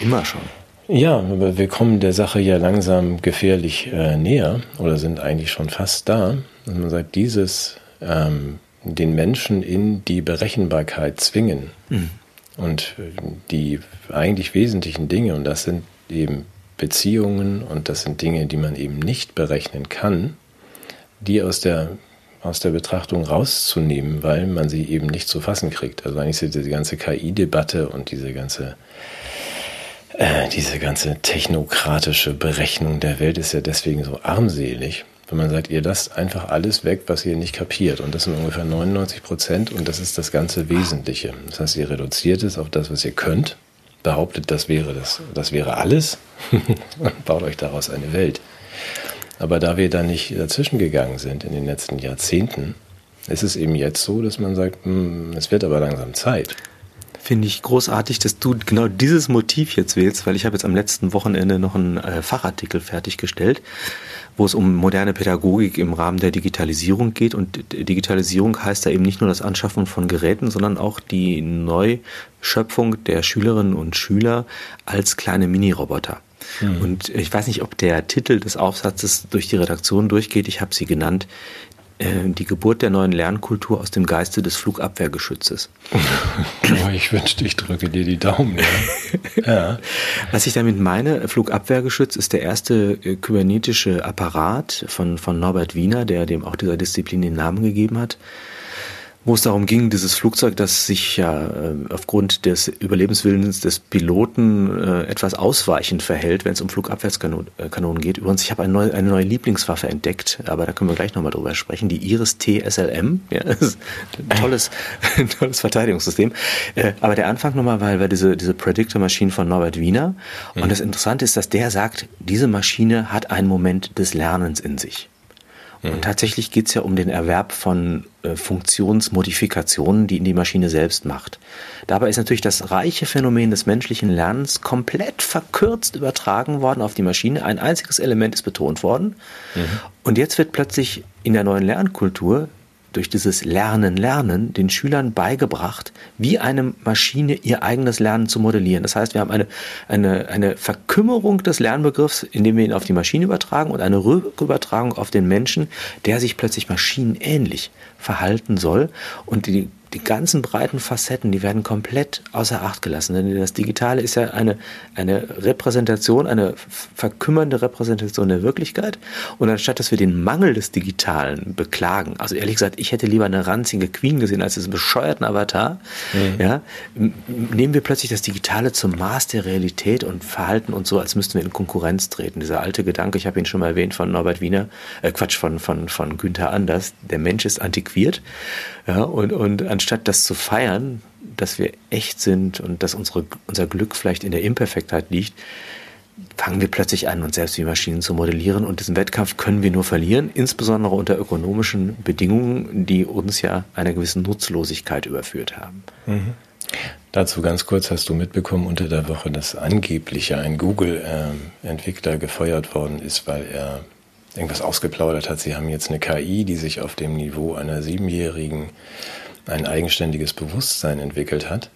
Immer schon. Ja, aber wir kommen der Sache ja langsam gefährlich äh, näher oder sind eigentlich schon fast da. Und man sagt, dieses ähm, den Menschen in die Berechenbarkeit zwingen mhm. und äh, die eigentlich wesentlichen Dinge, und das sind eben Beziehungen und das sind Dinge, die man eben nicht berechnen kann, die aus der aus der Betrachtung rauszunehmen, weil man sie eben nicht zu fassen kriegt. Also eigentlich ist diese ganze KI-Debatte und diese ganze äh, diese ganze technokratische Berechnung der Welt ist ja deswegen so armselig, wenn man sagt, ihr lasst einfach alles weg, was ihr nicht kapiert. Und das sind ungefähr 99 Prozent und das ist das ganze Wesentliche. Das heißt, ihr reduziert es auf das, was ihr könnt, behauptet, das wäre das, das wäre alles und baut euch daraus eine Welt. Aber da wir da nicht dazwischen gegangen sind in den letzten Jahrzehnten, ist es eben jetzt so, dass man sagt, hm, es wird aber langsam Zeit. Finde ich großartig, dass du genau dieses Motiv jetzt wählst, weil ich habe jetzt am letzten Wochenende noch einen äh, Fachartikel fertiggestellt, wo es um moderne Pädagogik im Rahmen der Digitalisierung geht. Und Digitalisierung heißt da eben nicht nur das Anschaffen von Geräten, sondern auch die Neuschöpfung der Schülerinnen und Schüler als kleine Mini-Roboter. Mhm. Und ich weiß nicht, ob der Titel des Aufsatzes durch die Redaktion durchgeht. Ich habe sie genannt. Äh, die Geburt der neuen Lernkultur aus dem Geiste des Flugabwehrgeschützes. ich wünschte, ich drücke dir die Daumen. Ja. ja. Was ich damit meine, Flugabwehrgeschütz ist der erste äh, kybernetische Apparat von, von Norbert Wiener, der dem auch dieser Disziplin den Namen gegeben hat wo es darum ging, dieses Flugzeug, das sich ja äh, aufgrund des Überlebenswillens des Piloten äh, etwas ausweichend verhält, wenn es um Flugabwärtskanonen äh, geht. Übrigens, ich habe eine neue, eine neue Lieblingswaffe entdeckt, aber da können wir gleich nochmal drüber sprechen. Die Iris T-SLM. Ja, ein tolles, ein tolles Verteidigungssystem. Äh, aber der Anfang nochmal, weil wir diese, diese Predictor-Maschine von Norbert Wiener. Und mhm. das Interessante ist, dass der sagt, diese Maschine hat einen Moment des Lernens in sich. Und mhm. tatsächlich geht es ja um den Erwerb von äh, Funktionsmodifikationen, die in die Maschine selbst macht. Dabei ist natürlich das reiche Phänomen des menschlichen Lernens komplett verkürzt übertragen worden auf die Maschine. Ein einziges Element ist betont worden. Mhm. Und jetzt wird plötzlich in der neuen Lernkultur durch dieses Lernen, Lernen den Schülern beigebracht, wie eine Maschine ihr eigenes Lernen zu modellieren. Das heißt, wir haben eine, eine, eine Verkümmerung des Lernbegriffs, indem wir ihn auf die Maschine übertragen und eine Rückübertragung auf den Menschen, der sich plötzlich maschinenähnlich verhalten soll und die die ganzen breiten Facetten, die werden komplett außer Acht gelassen. Denn das Digitale ist ja eine, eine Repräsentation, eine verkümmernde Repräsentation der Wirklichkeit. Und anstatt, dass wir den Mangel des Digitalen beklagen, also ehrlich gesagt, ich hätte lieber eine ranzige Queen gesehen als diesen bescheuerten Avatar, mhm. ja, nehmen wir plötzlich das Digitale zum Maß der Realität und verhalten uns so, als müssten wir in Konkurrenz treten. Dieser alte Gedanke, ich habe ihn schon mal erwähnt von Norbert Wiener, äh Quatsch, von, von, von Günther Anders, der Mensch ist antiquiert. Ja, und, und anstatt das zu feiern, dass wir echt sind und dass unsere, unser Glück vielleicht in der Imperfektheit liegt, fangen wir plötzlich an, uns selbst wie Maschinen zu modellieren. Und diesen Wettkampf können wir nur verlieren, insbesondere unter ökonomischen Bedingungen, die uns ja einer gewissen Nutzlosigkeit überführt haben. Mhm. Dazu ganz kurz hast du mitbekommen unter der Woche, dass angeblich ein Google-Entwickler gefeuert worden ist, weil er irgendwas ausgeplaudert hat. Sie haben jetzt eine KI, die sich auf dem Niveau einer Siebenjährigen ein eigenständiges Bewusstsein entwickelt hat.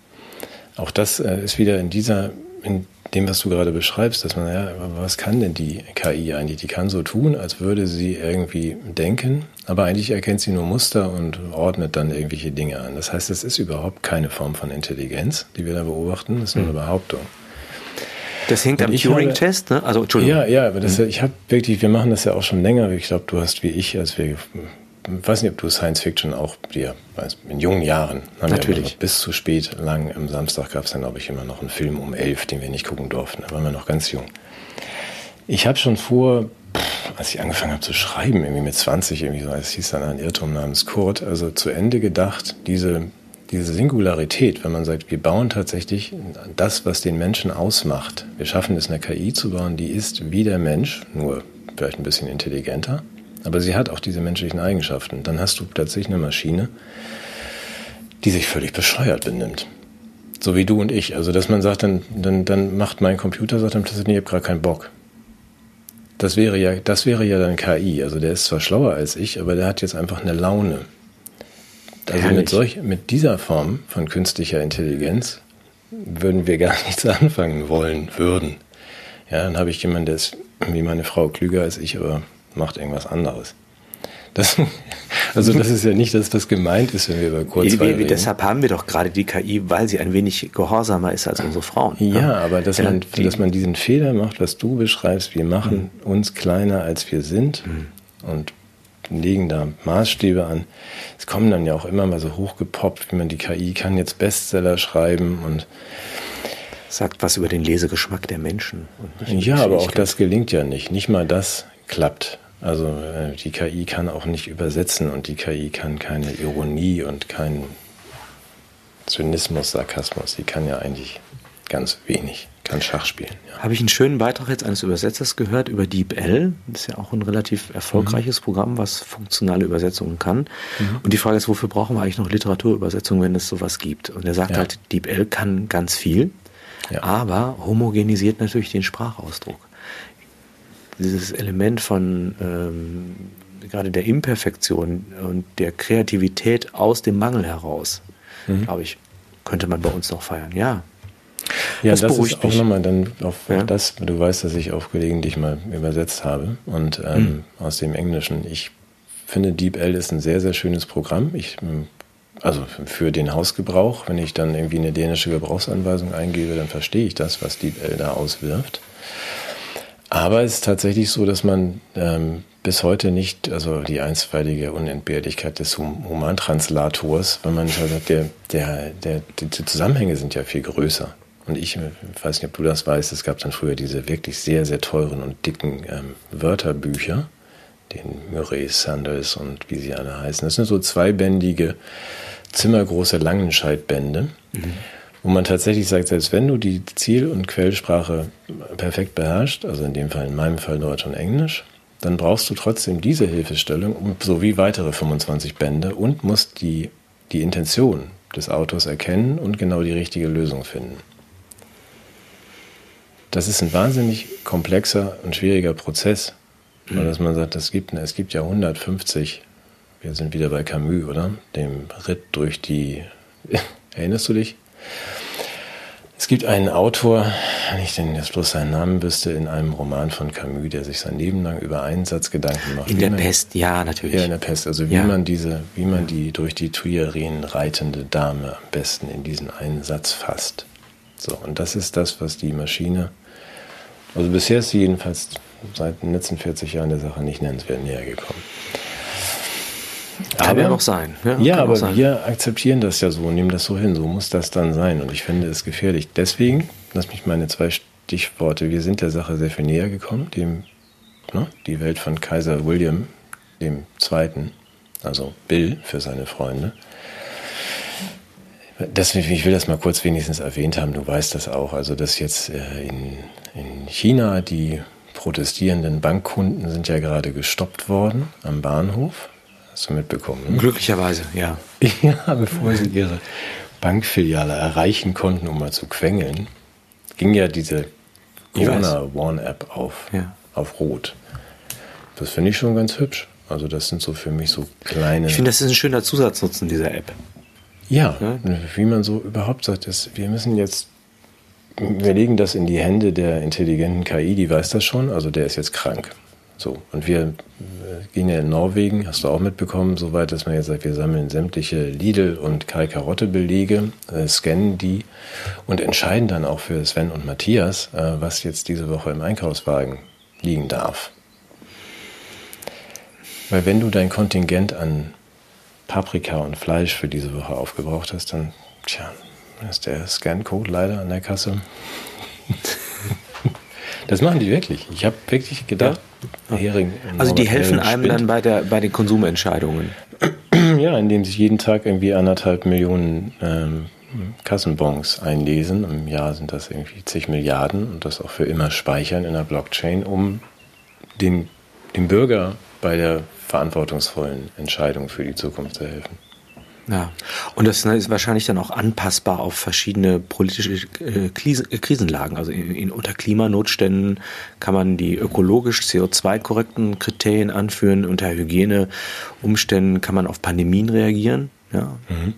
Auch das äh, ist wieder in dieser, in dem, was du gerade beschreibst, dass man, ja, was kann denn die KI eigentlich? Die kann so tun, als würde sie irgendwie denken, aber eigentlich erkennt sie nur Muster und ordnet dann irgendwelche Dinge an. Das heißt, es ist überhaupt keine Form von Intelligenz, die wir da beobachten, das ist nur eine mhm. Behauptung. Das hängt am Turing-Test, ne? Also, Entschuldigung. Ja, ja, aber das, mhm. ich habe wirklich, wir machen das ja auch schon länger. Ich glaube, du hast wie ich, als wir, ich weiß nicht, ob du Science Fiction auch dir, in jungen Jahren, Natürlich. bis zu spät lang am Samstag gab es dann, glaube ich, immer noch einen Film um elf, den wir nicht gucken durften. Da waren wir noch ganz jung. Ich habe schon vor, als ich angefangen habe zu schreiben, irgendwie mit 20, irgendwie so, es hieß dann ein Irrtum namens Kurt, also zu Ende gedacht, diese diese Singularität, wenn man sagt, wir bauen tatsächlich das, was den Menschen ausmacht. Wir schaffen es, eine KI zu bauen, die ist wie der Mensch, nur vielleicht ein bisschen intelligenter, aber sie hat auch diese menschlichen Eigenschaften. Dann hast du tatsächlich eine Maschine, die sich völlig bescheuert benimmt. So wie du und ich. Also, dass man sagt, dann, dann, dann macht mein Computer, sagt dann plötzlich, ich habe gerade keinen Bock. Das wäre ja, das wäre ja dann KI. Also der ist zwar schlauer als ich, aber der hat jetzt einfach eine Laune. Also mit, solch, mit dieser Form von künstlicher Intelligenz würden wir gar nichts anfangen wollen, würden. Ja, dann habe ich jemanden, der ist wie meine Frau klüger als ich, aber macht irgendwas anderes. Das, also das ist ja nicht das, was gemeint ist, wenn wir über Kurzweil reden. Deshalb haben wir doch gerade die KI, weil sie ein wenig gehorsamer ist als unsere Frauen. Ja, ja. aber dass, ja, man, die, dass man diesen Fehler macht, was du beschreibst, wir machen mhm. uns kleiner, als wir sind mhm. und legen da Maßstäbe an. Es kommen dann ja auch immer mal so hochgepoppt, wie man die KI kann jetzt Bestseller schreiben und sagt was über den Lesegeschmack der Menschen. ja, aber auch das gelingt ja nicht. Nicht mal das klappt. Also äh, die KI kann auch nicht übersetzen und die KI kann keine Ironie und keinen Zynismus, Sarkasmus. Die kann ja eigentlich ganz wenig kann Schach spielen. Ja. Habe ich einen schönen Beitrag jetzt eines Übersetzers gehört über DeepL. Das ist ja auch ein relativ erfolgreiches mhm. Programm, was funktionale Übersetzungen kann. Mhm. Und die Frage ist, wofür brauchen wir eigentlich noch Literaturübersetzungen, wenn es sowas gibt? Und er sagt ja. halt, DeepL kann ganz viel, ja. aber homogenisiert natürlich den Sprachausdruck. Dieses Element von ähm, gerade der Imperfektion und der Kreativität aus dem Mangel heraus, mhm. glaube ich, könnte man bei uns noch feiern. Ja, ja, das, das ist auch nochmal dann auf ja. das, du weißt, dass ich auf gelegentlich mal übersetzt habe und ähm, mhm. aus dem Englischen. Ich finde DeepL ist ein sehr, sehr schönes Programm. Ich, ähm, also für den Hausgebrauch, wenn ich dann irgendwie eine dänische Gebrauchsanweisung eingebe, dann verstehe ich das, was DeepL da auswirft. Aber es ist tatsächlich so, dass man ähm, bis heute nicht, also die einstweilige Unentbehrlichkeit des hum Humantranslators, wenn man sagt, der, der, der, die Zusammenhänge sind ja viel größer. Und ich, weiß nicht, ob du das weißt, es gab dann früher diese wirklich sehr, sehr teuren und dicken ähm, Wörterbücher, den Murray Sanders und wie sie alle heißen. Das sind so zweibändige, zimmergroße Langenscheidbände, mhm. Wo man tatsächlich sagt, selbst wenn du die Ziel- und Quellsprache perfekt beherrschst, also in dem Fall, in meinem Fall Deutsch und Englisch, dann brauchst du trotzdem diese Hilfestellung sowie weitere 25 Bände und musst die, die Intention des Autors erkennen und genau die richtige Lösung finden. Das ist ein wahnsinnig komplexer und schwieriger Prozess, mhm. weil dass man sagt, es gibt, es gibt ja 150, wir sind wieder bei Camus, oder? Dem Ritt durch die, erinnerst du dich? Es gibt einen Autor, wenn ich denn jetzt bloß seinen Namen wüsste, in einem Roman von Camus, der sich sein Leben lang über einen Satz Gedanken macht. In der man, Pest, ja, natürlich. Ja, in der Pest. Also wie ja. man diese, wie man die durch die Tuileries reitende Dame am besten in diesen einen Satz fasst. So, und das ist das, was die Maschine, also bisher ist sie jedenfalls seit den letzten 40 Jahren der Sache nicht nennenswert näher gekommen. Kann aber, ja noch sein. Ja, ja aber sein. wir akzeptieren das ja so und nehmen das so hin. So muss das dann sein. Und ich finde es gefährlich. Deswegen, lass mich meine zwei Stichworte. Wir sind der Sache sehr viel näher gekommen. Dem, ne, die Welt von Kaiser William dem Zweiten, also Bill für seine Freunde. Deswegen, ich will das mal kurz wenigstens erwähnt haben. Du weißt das auch. Also, dass jetzt äh, in, in China die protestierenden Bankkunden sind ja gerade gestoppt worden am Bahnhof Hast du mitbekommen? Ne? Glücklicherweise, ja. Ja, bevor sie ihre Bankfiliale erreichen konnten, um mal zu quengeln, ging ja diese Corona One App auf, ja. auf Rot. Das finde ich schon ganz hübsch. Also das sind so für mich so kleine. Ich finde, das ist ein schöner Zusatznutzen dieser App. Ja, ja, wie man so überhaupt sagt, ist, wir müssen jetzt, wir legen das in die Hände der intelligenten KI, die weiß das schon, also der ist jetzt krank. So, und wir äh, gehen ja in Norwegen, hast du auch mitbekommen, soweit, dass man jetzt sagt, wir sammeln sämtliche Lidl- und Kai-Karotte-Belege, äh, scannen die und entscheiden dann auch für Sven und Matthias, äh, was jetzt diese Woche im Einkaufswagen liegen darf. Weil wenn du dein Kontingent an Paprika und Fleisch für diese Woche aufgebraucht hast, dann, tja, ist der Scan-Code leider an der Kasse. Das machen die wirklich. Ich habe wirklich gedacht, ja. Hering. Also die helfen Hering einem dann bei, der, bei den Konsumentscheidungen. Ja, indem sie jeden Tag irgendwie anderthalb Millionen ähm, Kassenbons einlesen. Im Jahr sind das irgendwie zig Milliarden und das auch für immer speichern in der Blockchain, um den, dem Bürger bei der verantwortungsvollen Entscheidung für die Zukunft zu helfen. Ja, und das ist wahrscheinlich dann auch anpassbar auf verschiedene politische äh, äh, Krisenlagen. Also in, in, unter Klimanotständen kann man die ökologisch CO2-korrekten Kriterien anführen. Unter Hygieneumständen kann man auf Pandemien reagieren. Ja. Mhm.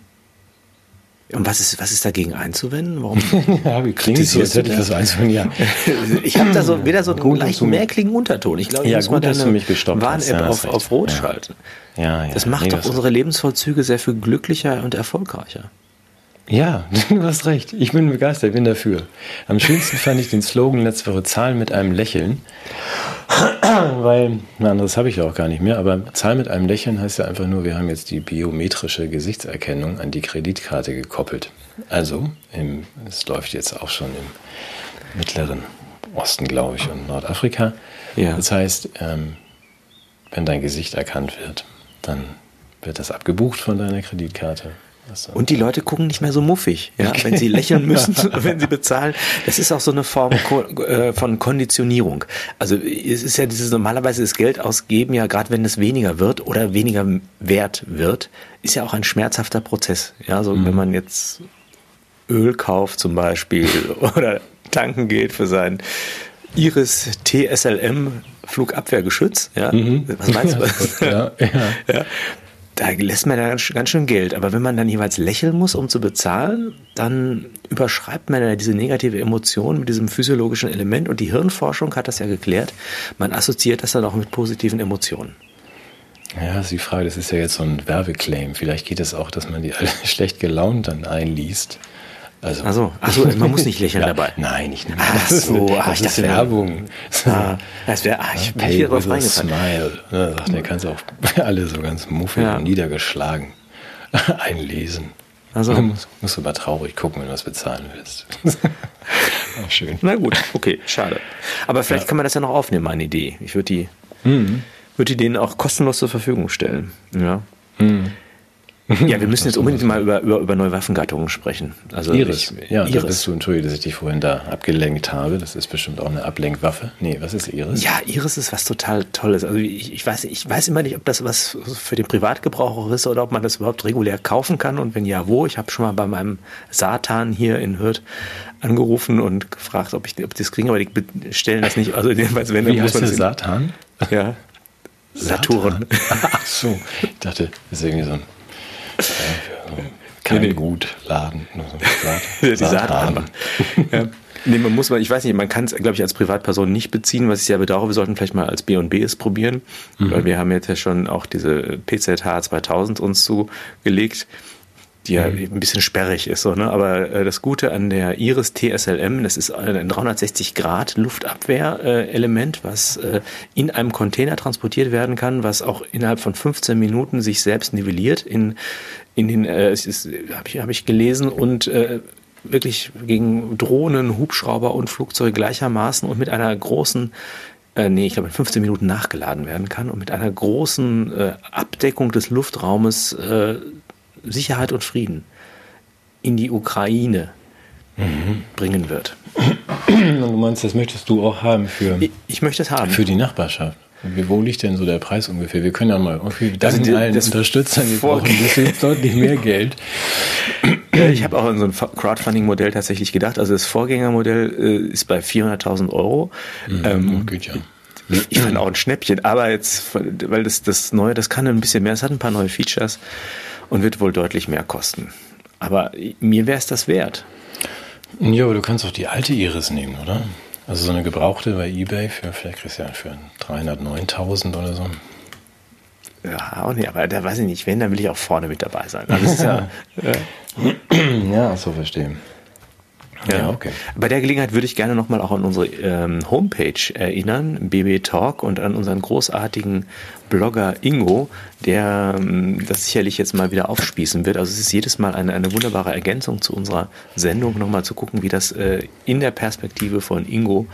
Und was ist, was ist dagegen einzuwenden? Warum? ja, wie klingt es so, als hätte ich das einzuwenden? Ja. ich habe da so wieder so einen leichten merkligen Unterton. Ich glaube, ja, muss gut, man eine Warn-App ja, auf, auf Rot ja. schalten. Ja, ja. Das macht nee, doch unsere Lebensvollzüge sehr viel glücklicher und erfolgreicher. Ja, du hast recht. Ich bin begeistert, bin dafür. Am schönsten fand ich den Slogan letzte Woche Zahlen mit einem Lächeln. Weil, ein anderes habe ich ja auch gar nicht mehr, aber Zahl mit einem Lächeln heißt ja einfach nur, wir haben jetzt die biometrische Gesichtserkennung an die Kreditkarte gekoppelt. Also, es läuft jetzt auch schon im mittleren Osten, glaube ich, und Nordafrika. Ja. Das heißt, ähm, wenn dein Gesicht erkannt wird, dann wird das abgebucht von deiner Kreditkarte. Und die Leute gucken nicht mehr so muffig, ja, wenn sie lächeln müssen, wenn sie bezahlen. Das ist auch so eine Form äh, von Konditionierung. Also es ist ja dieses normalerweise das Geld ausgeben, ja, gerade wenn es weniger wird oder weniger wert wird, ist ja auch ein schmerzhafter Prozess. Ja, so mhm. wenn man jetzt Öl kauft zum Beispiel oder tanken geht für sein Iris TSLM Flugabwehrgeschütz, ja. Mhm. Was meinst du? Ja, ja. ja da lässt man ja ganz, schön Geld. Aber wenn man dann jeweils lächeln muss, um zu bezahlen, dann überschreibt man ja diese negative Emotion mit diesem physiologischen Element. Und die Hirnforschung hat das ja geklärt. Man assoziiert das dann auch mit positiven Emotionen. Ja, das ist die Frage, das ist ja jetzt so ein Werbeclaim. Vielleicht geht es auch, dass man die alle schlecht gelaunt dann einliest. Also, also, also man muss nicht lächeln ja, dabei. Nein, ich nehme Ach das. so, das, das ist Werbung. Ah, das wäre, ah, ich bin hier drauf reingefallen. Smile. Ja, der kann es auch alle so ganz muffig ja. und niedergeschlagen einlesen. Also du musst, musst aber traurig gucken, wenn du was bezahlen willst. Ach, schön. Na gut, okay, schade. Aber vielleicht ja. kann man das ja noch aufnehmen, meine Idee. Ich würde die, mhm. würde die denen auch kostenlos zur Verfügung stellen. Ja. Mhm. Ja, wir müssen jetzt unbedingt mal über, über, über neue Waffengattungen sprechen. Also Iris. Ich, ja, Iris. da bist du, entschuldige, dass ich dich vorhin da abgelenkt habe. Das ist bestimmt auch eine Ablenkwaffe. Nee, was ist Iris? Ja, Iris ist was total Tolles. Also ich, ich, weiß, ich weiß immer nicht, ob das was für den Privatgebrauch ist oder ob man das überhaupt regulär kaufen kann und wenn ja, wo. Ich habe schon mal bei meinem Satan hier in Hürth angerufen und gefragt, ob ich ob die das kriegen, aber die stellen das nicht. Also jedenfalls, wenn Wie man das Satan? Ja. Saturn. Ach so, ich dachte, das ist irgendwie so ein kein nee, nee. Gutladen. So die Saathaber. ja. Nee, man muss mal, ich weiß nicht, man kann es, glaube ich, als Privatperson nicht beziehen, was ich sehr bedauere. Wir sollten vielleicht mal als B&B es probieren, mhm. weil wir haben jetzt ja schon auch diese PZH 2000 uns zugelegt die ja mhm. ein bisschen sperrig ist. So, ne? Aber äh, das Gute an der Iris TSLM, das ist ein 360 Grad Luftabwehrelement, äh, was äh, in einem Container transportiert werden kann, was auch innerhalb von 15 Minuten sich selbst nivelliert. In, in den, äh, habe ich, hab ich gelesen und äh, wirklich gegen Drohnen, Hubschrauber und Flugzeuge gleichermaßen und mit einer großen äh, nee, ich glaube in 15 Minuten nachgeladen werden kann und mit einer großen äh, Abdeckung des Luftraumes äh, Sicherheit und Frieden in die Ukraine mhm. bringen wird. Und du meinst, das möchtest du auch haben für. Ich, ich möchte es haben. Für die Nachbarschaft. Wo liegt denn so der Preis ungefähr? Wir können ja mal irgendwie danken also allen Unterstützern, wir brauchen jetzt deutlich mehr Geld. Ich habe auch an so ein Crowdfunding-Modell tatsächlich gedacht. Also das Vorgängermodell äh, ist bei 400.000 Euro. Mhm, ähm, gut, ja. Ich fand auch ein Schnäppchen, aber jetzt, weil das, das Neue, das kann ein bisschen mehr, es hat ein paar neue Features und wird wohl deutlich mehr kosten. Aber mir wäre es das wert. Ja, aber du kannst auch die alte Iris nehmen, oder? Also so eine gebrauchte bei Ebay für, vielleicht kriegst du ja für 309.000 oder so. Ja, auch nicht, aber da weiß ich nicht, wenn, dann will ich auch vorne mit dabei sein. Also ja, ja, so verstehen. Ja, ja, okay. Bei der Gelegenheit würde ich gerne nochmal auch an unsere ähm, Homepage erinnern, BB Talk, und an unseren großartigen Blogger Ingo, der ähm, das sicherlich jetzt mal wieder aufspießen wird. Also es ist jedes Mal eine, eine wunderbare Ergänzung zu unserer Sendung, nochmal zu gucken, wie das äh, in der Perspektive von Ingo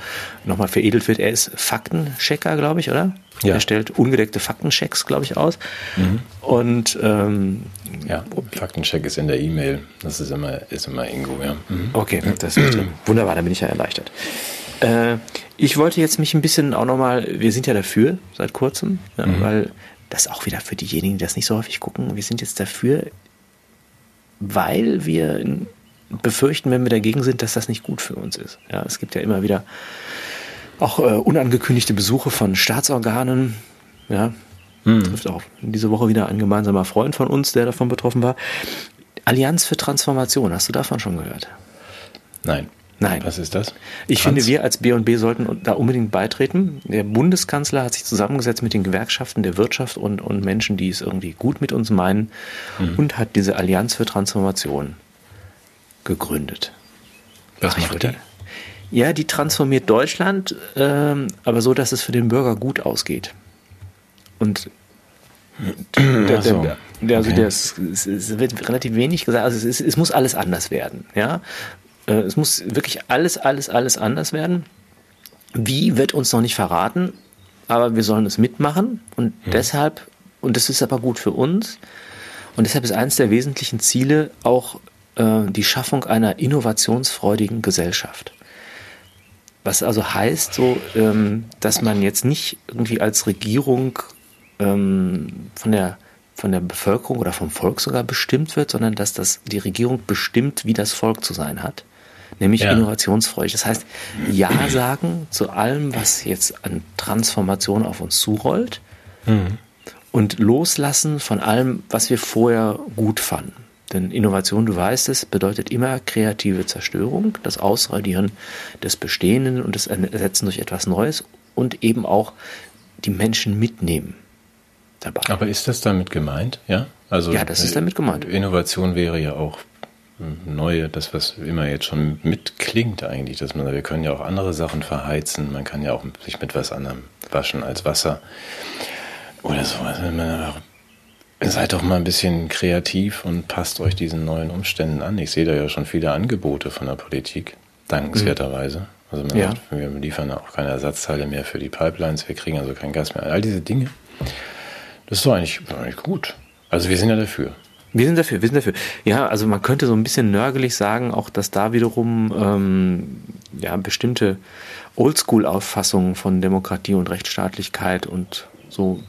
nochmal veredelt wird. Er ist Faktenchecker, glaube ich, oder? Ja. Er stellt ungedeckte Faktenchecks, glaube ich, aus. Mhm. Und ähm, ja, Faktencheck ist in der E-Mail. Das ist immer, ist immer Ingo, ja. Mhm. Okay, das ist wunderbar, da bin ich ja erleichtert. Äh, ich wollte jetzt mich ein bisschen auch nochmal, wir sind ja dafür seit kurzem, ja, mhm. weil das auch wieder für diejenigen, die das nicht so häufig gucken, wir sind jetzt dafür, weil wir befürchten, wenn wir dagegen sind, dass das nicht gut für uns ist. Ja, es gibt ja immer wieder auch äh, unangekündigte Besuche von Staatsorganen. Ja, mhm. trifft auch diese Woche wieder ein gemeinsamer Freund von uns, der davon betroffen war. Allianz für Transformation, hast du davon schon gehört? Nein. Nein. Was ist das? Ich Trans finde, wir als B&B sollten da unbedingt beitreten. Der Bundeskanzler hat sich zusammengesetzt mit den Gewerkschaften der Wirtschaft und, und Menschen, die es irgendwie gut mit uns meinen mhm. und hat diese Allianz für Transformation gegründet. Was macht die? Ja, die transformiert Deutschland, ähm, aber so, dass es für den Bürger gut ausgeht. Und der, so. der, der, also okay. das, es wird relativ wenig gesagt. Also es, es muss alles anders werden. Ja, äh, es muss wirklich alles, alles, alles anders werden. Wie wird uns noch nicht verraten, aber wir sollen es mitmachen und hm. deshalb, und das ist aber gut für uns, und deshalb ist eines der wesentlichen Ziele auch äh, die Schaffung einer innovationsfreudigen Gesellschaft. Was also heißt, so, ähm, dass man jetzt nicht irgendwie als Regierung ähm, von der von der Bevölkerung oder vom Volk sogar bestimmt wird, sondern dass das die Regierung bestimmt, wie das Volk zu sein hat nämlich ja. innovationsfreudig. Das heißt, Ja sagen zu allem, was jetzt an Transformation auf uns zurollt mhm. und loslassen von allem, was wir vorher gut fanden. Denn Innovation, du weißt es, bedeutet immer kreative Zerstörung, das Ausradieren des Bestehenden und das Ersetzen durch etwas Neues und eben auch die Menschen mitnehmen dabei. Aber ist das damit gemeint? Ja, also ja, das ist damit gemeint. Innovation wäre ja auch Neue, das, was immer jetzt schon mitklingt eigentlich, dass man, wir können ja auch andere Sachen verheizen, man kann ja auch sich mit was anderem waschen als Wasser oder so. Also seid doch mal ein bisschen kreativ und passt euch diesen neuen Umständen an. Ich sehe da ja schon viele Angebote von der Politik, dankenswerterweise. Also man ja. sagt, wir liefern auch keine Ersatzteile mehr für die Pipelines, wir kriegen also kein Gas mehr. All diese Dinge, das ist doch eigentlich, eigentlich gut. Also wir sind ja dafür. Wir sind dafür, wir sind dafür. Ja, also man könnte so ein bisschen nörgelig sagen, auch dass da wiederum ähm, ja, bestimmte Oldschool-Auffassungen von Demokratie und Rechtsstaatlichkeit und so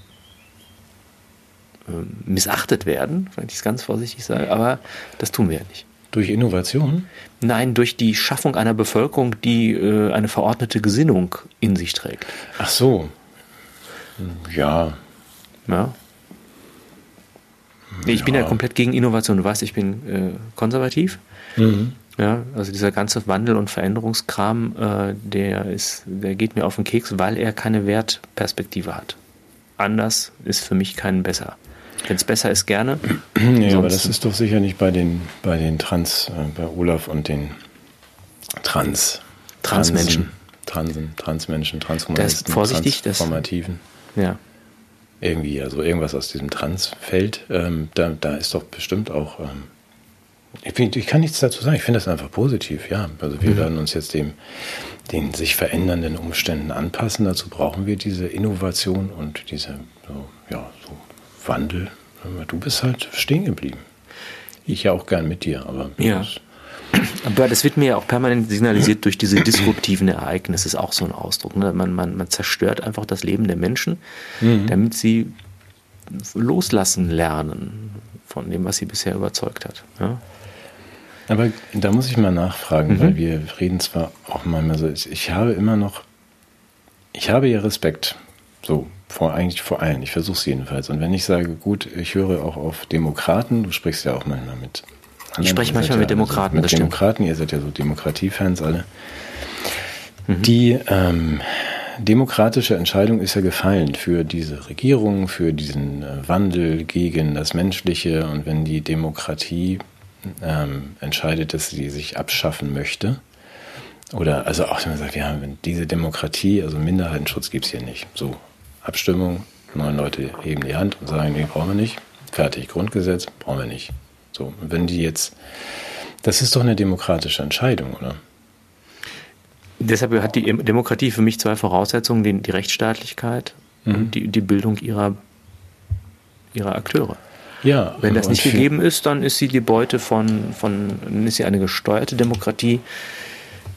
äh, missachtet werden, wenn ich es ganz vorsichtig sage, aber das tun wir ja nicht. Durch Innovation? Nein, durch die Schaffung einer Bevölkerung, die äh, eine verordnete Gesinnung in sich trägt. Ach so. Ja. Ja. Ich ja. bin ja komplett gegen Innovation. Du weißt, ich bin äh, konservativ. Mhm. Ja, also dieser ganze Wandel- und Veränderungskram, äh, der ist, der geht mir auf den Keks, weil er keine Wertperspektive hat. Anders ist für mich kein besser. Wenn es besser ist, gerne. Ja, aber das ist doch sicher nicht bei den, bei den Trans, äh, bei Olaf und den Trans. Transmenschen. Transen, Transmenschen, Transhumanisten, das vorsichtig, Transformativen. Das, ja. Irgendwie, also irgendwas aus diesem Transfeld, ähm, da, da ist doch bestimmt auch. Ähm, ich, find, ich, kann nichts dazu sagen, ich finde das einfach positiv, ja. Also wir mhm. werden uns jetzt dem, den sich verändernden Umständen anpassen. Dazu brauchen wir diese Innovation und diese so, ja, so Wandel. Du bist halt stehen geblieben. Ich ja auch gern mit dir, aber. Ja. Aber das wird mir ja auch permanent signalisiert durch diese disruptiven Ereignisse, ist auch so ein Ausdruck. Ne? Man, man, man zerstört einfach das Leben der Menschen, mhm. damit sie loslassen lernen von dem, was sie bisher überzeugt hat. Ja? Aber da muss ich mal nachfragen, mhm. weil wir reden zwar auch manchmal so, ich habe immer noch, ich habe ja Respekt, so vor eigentlich vor allen. Ich versuche es jedenfalls. Und wenn ich sage, gut, ich höre auch auf Demokraten, du sprichst ja auch manchmal mit ich spreche manchmal mit Demokraten. Also mit Demokraten, ihr seid ja so Demokratiefans alle. Mhm. Die ähm, demokratische Entscheidung ist ja gefallen für diese Regierung, für diesen äh, Wandel gegen das Menschliche. Und wenn die Demokratie ähm, entscheidet, dass sie sich abschaffen möchte, oder also auch wenn man sagt, wir haben diese Demokratie, also Minderheitenschutz gibt es hier nicht. So, Abstimmung, neun Leute heben die Hand und sagen, nee, brauchen wir nicht. Fertig, Grundgesetz, brauchen wir nicht. So, wenn die jetzt, das ist doch eine demokratische Entscheidung, oder? Deshalb hat die Demokratie für mich zwei Voraussetzungen, die, die Rechtsstaatlichkeit mhm. und die, die Bildung ihrer, ihrer Akteure. Ja, Wenn das nicht gegeben ist, dann ist sie die Beute von, von, dann ist sie eine gesteuerte Demokratie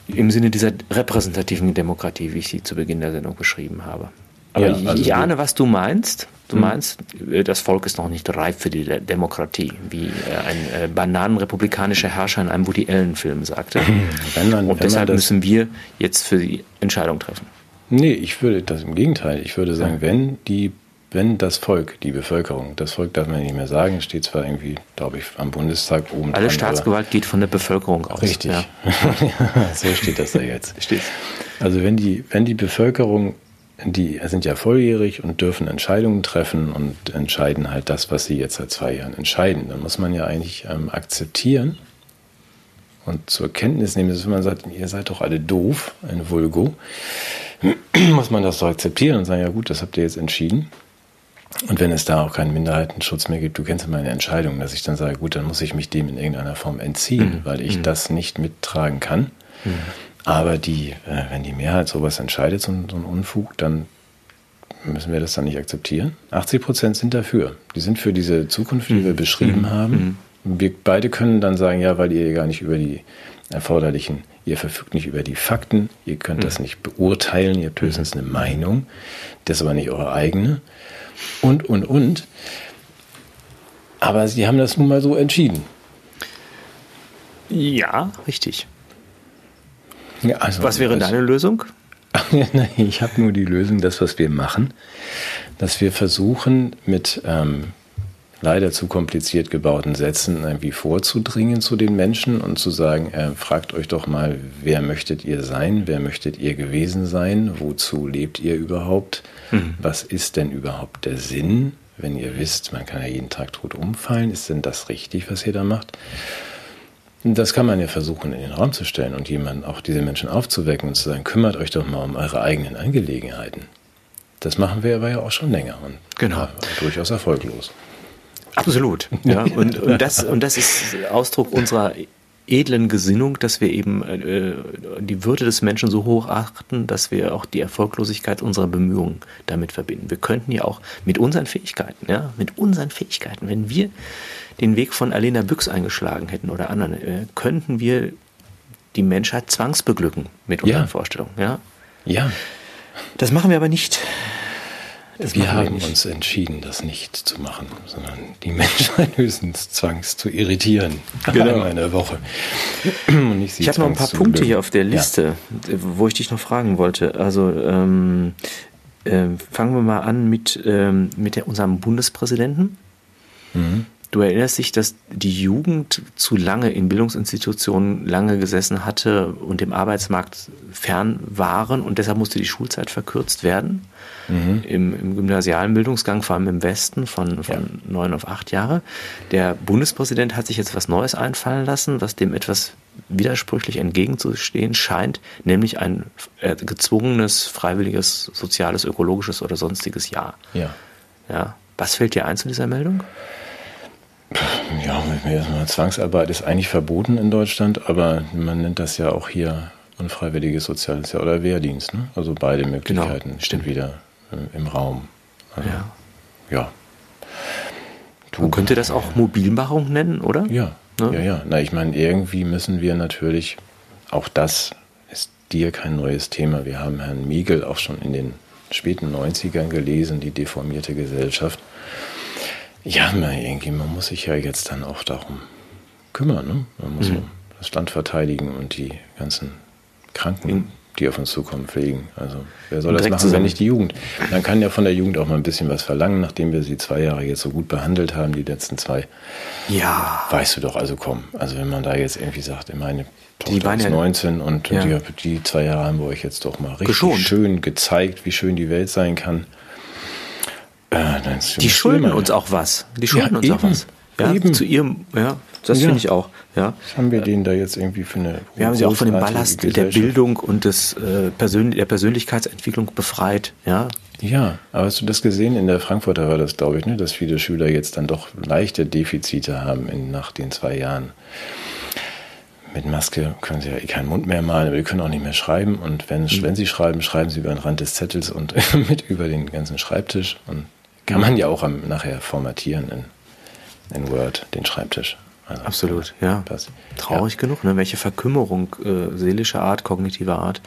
im Sinne dieser repräsentativen Demokratie, wie ich sie zu Beginn der Sendung beschrieben habe. Aber ja, also ich ahne, was du meinst. Du hm. meinst, äh, das Volk ist noch nicht reif für die Demokratie, wie äh, ein äh, bananenrepublikanischer Herrscher in einem Woody Allen-Film sagte. Man, Und deshalb müssen wir jetzt für die Entscheidung treffen. Nee, ich würde das im Gegenteil. Ich würde sagen, wenn die wenn das Volk, die Bevölkerung, das Volk darf man nicht mehr sagen, steht zwar irgendwie, glaube ich, am Bundestag oben. Alle dran, Staatsgewalt geht von der Bevölkerung aus. Richtig. Ja. so steht das da jetzt. Steht. Also wenn die, wenn die Bevölkerung die sind ja volljährig und dürfen Entscheidungen treffen und entscheiden halt das, was sie jetzt seit zwei Jahren entscheiden. Dann muss man ja eigentlich ähm, akzeptieren und zur Kenntnis nehmen, dass wenn man sagt, ihr seid doch alle doof, ein Vulgo, muss man das doch akzeptieren und sagen, ja gut, das habt ihr jetzt entschieden. Und wenn es da auch keinen Minderheitenschutz mehr gibt, du kennst ja meine Entscheidung, dass ich dann sage, gut, dann muss ich mich dem in irgendeiner Form entziehen, mhm. weil ich mhm. das nicht mittragen kann. Mhm. Aber die, äh, wenn die Mehrheit sowas entscheidet, so, so ein Unfug, dann müssen wir das dann nicht akzeptieren. 80 Prozent sind dafür. Die sind für diese Zukunft, die mhm. wir beschrieben mhm. haben. Mhm. Wir beide können dann sagen, ja, weil ihr gar nicht über die erforderlichen, ihr verfügt nicht über die Fakten, ihr könnt mhm. das nicht beurteilen, ihr habt höchstens eine Meinung, das ist aber nicht eure eigene. Und, und, und. Aber sie haben das nun mal so entschieden. Ja, richtig. Ja, also was wäre deine Lösung? ich habe nur die Lösung, das, was wir machen, dass wir versuchen, mit ähm, leider zu kompliziert gebauten Sätzen irgendwie vorzudringen zu den Menschen und zu sagen, äh, fragt euch doch mal, wer möchtet ihr sein, wer möchtet ihr gewesen sein, wozu lebt ihr überhaupt, mhm. was ist denn überhaupt der Sinn, wenn ihr wisst, man kann ja jeden Tag tot umfallen, ist denn das richtig, was ihr da macht? Das kann man ja versuchen in den Raum zu stellen und jemanden, auch diese Menschen aufzuwecken und zu sagen, kümmert euch doch mal um eure eigenen Angelegenheiten. Das machen wir aber ja auch schon länger und genau. durchaus erfolglos. Absolut. Ja. Und, und, das, und das ist Ausdruck unserer edlen Gesinnung, dass wir eben äh, die Würde des Menschen so hoch achten, dass wir auch die Erfolglosigkeit unserer Bemühungen damit verbinden. Wir könnten ja auch mit unseren Fähigkeiten, ja, mit unseren Fähigkeiten, wenn wir den Weg von Alena Büchs eingeschlagen hätten oder anderen, äh, könnten wir die Menschheit zwangsbeglücken mit unseren ja. Vorstellungen. Ja. Ja. Das machen wir aber nicht. Das wir haben wir uns entschieden, das nicht zu machen, sondern die Menschheit höchstens zwangs zu irritieren. Genau. eine Woche. ich, ich habe noch ein paar Punkte hier auf der Liste, ja. wo ich dich noch fragen wollte. Also ähm, äh, fangen wir mal an mit, ähm, mit der, unserem Bundespräsidenten. Mhm. Du erinnerst dich, dass die Jugend zu lange in Bildungsinstitutionen lange gesessen hatte und dem Arbeitsmarkt fern waren und deshalb musste die Schulzeit verkürzt werden. Mhm. Im, Im, gymnasialen Bildungsgang, vor allem im Westen, von, von neun ja. auf acht Jahre. Der Bundespräsident hat sich jetzt was Neues einfallen lassen, was dem etwas widersprüchlich entgegenzustehen scheint, nämlich ein äh, gezwungenes, freiwilliges, soziales, ökologisches oder sonstiges Jahr. Ja. Ja. Was fällt dir ein zu dieser Meldung? Ja, Zwangsarbeit ist eigentlich verboten in Deutschland, aber man nennt das ja auch hier unfreiwilliges soziales Jahr oder Wehrdienst. Ne? Also beide Möglichkeiten genau, stehen wieder äh, im Raum. Also, ja. ja. Du, Man könnte das auch Mobilmachung nennen, oder? Ja, ne? ja, ja. Na, ich meine, irgendwie müssen wir natürlich, auch das ist dir kein neues Thema. Wir haben Herrn Miegel auch schon in den späten 90ern gelesen, die deformierte Gesellschaft. Ja, na, irgendwie, man muss sich ja jetzt dann auch darum kümmern. Ne? Man muss mhm. das Land verteidigen und die ganzen Kranken, mhm. Die auf uns zukommen, pflegen. Also wer soll das machen, wenn nicht die Jugend? Man kann ja von der Jugend auch mal ein bisschen was verlangen, nachdem wir sie zwei Jahre jetzt so gut behandelt haben, die letzten zwei. Ja. Weißt du doch, also komm. Also wenn man da jetzt irgendwie sagt, meine Tochter ist ja 19 und ja. die, die, zwei Jahre haben wir euch jetzt doch mal richtig Geschont. schön gezeigt, wie schön die Welt sein kann. Äh, die schulden uns auch was. Die schulden ja, uns eben, auch was. Ja, eben. Zu ihrem, ja, das ja. finde ich auch. Ja. Was haben wir denen da jetzt irgendwie für eine. Wir haben sie auch von dem Ballast der Bildung und des, äh, Persön der Persönlichkeitsentwicklung befreit. Ja. Ja, aber hast du das gesehen? In der Frankfurter war das, glaube ich, ne, dass viele Schüler jetzt dann doch leichte Defizite haben in, nach den zwei Jahren. Mit Maske können sie ja eh keinen Mund mehr malen, aber die können auch nicht mehr schreiben. Und wenn, mhm. wenn sie schreiben, schreiben sie über den Rand des Zettels und mit über den ganzen Schreibtisch. Und kann man ja auch am, nachher formatieren in, in Word, den Schreibtisch. Also, Absolut, ja. Das, Traurig ja. genug, ne? Welche Verkümmerung äh, seelischer Art, kognitiver Art.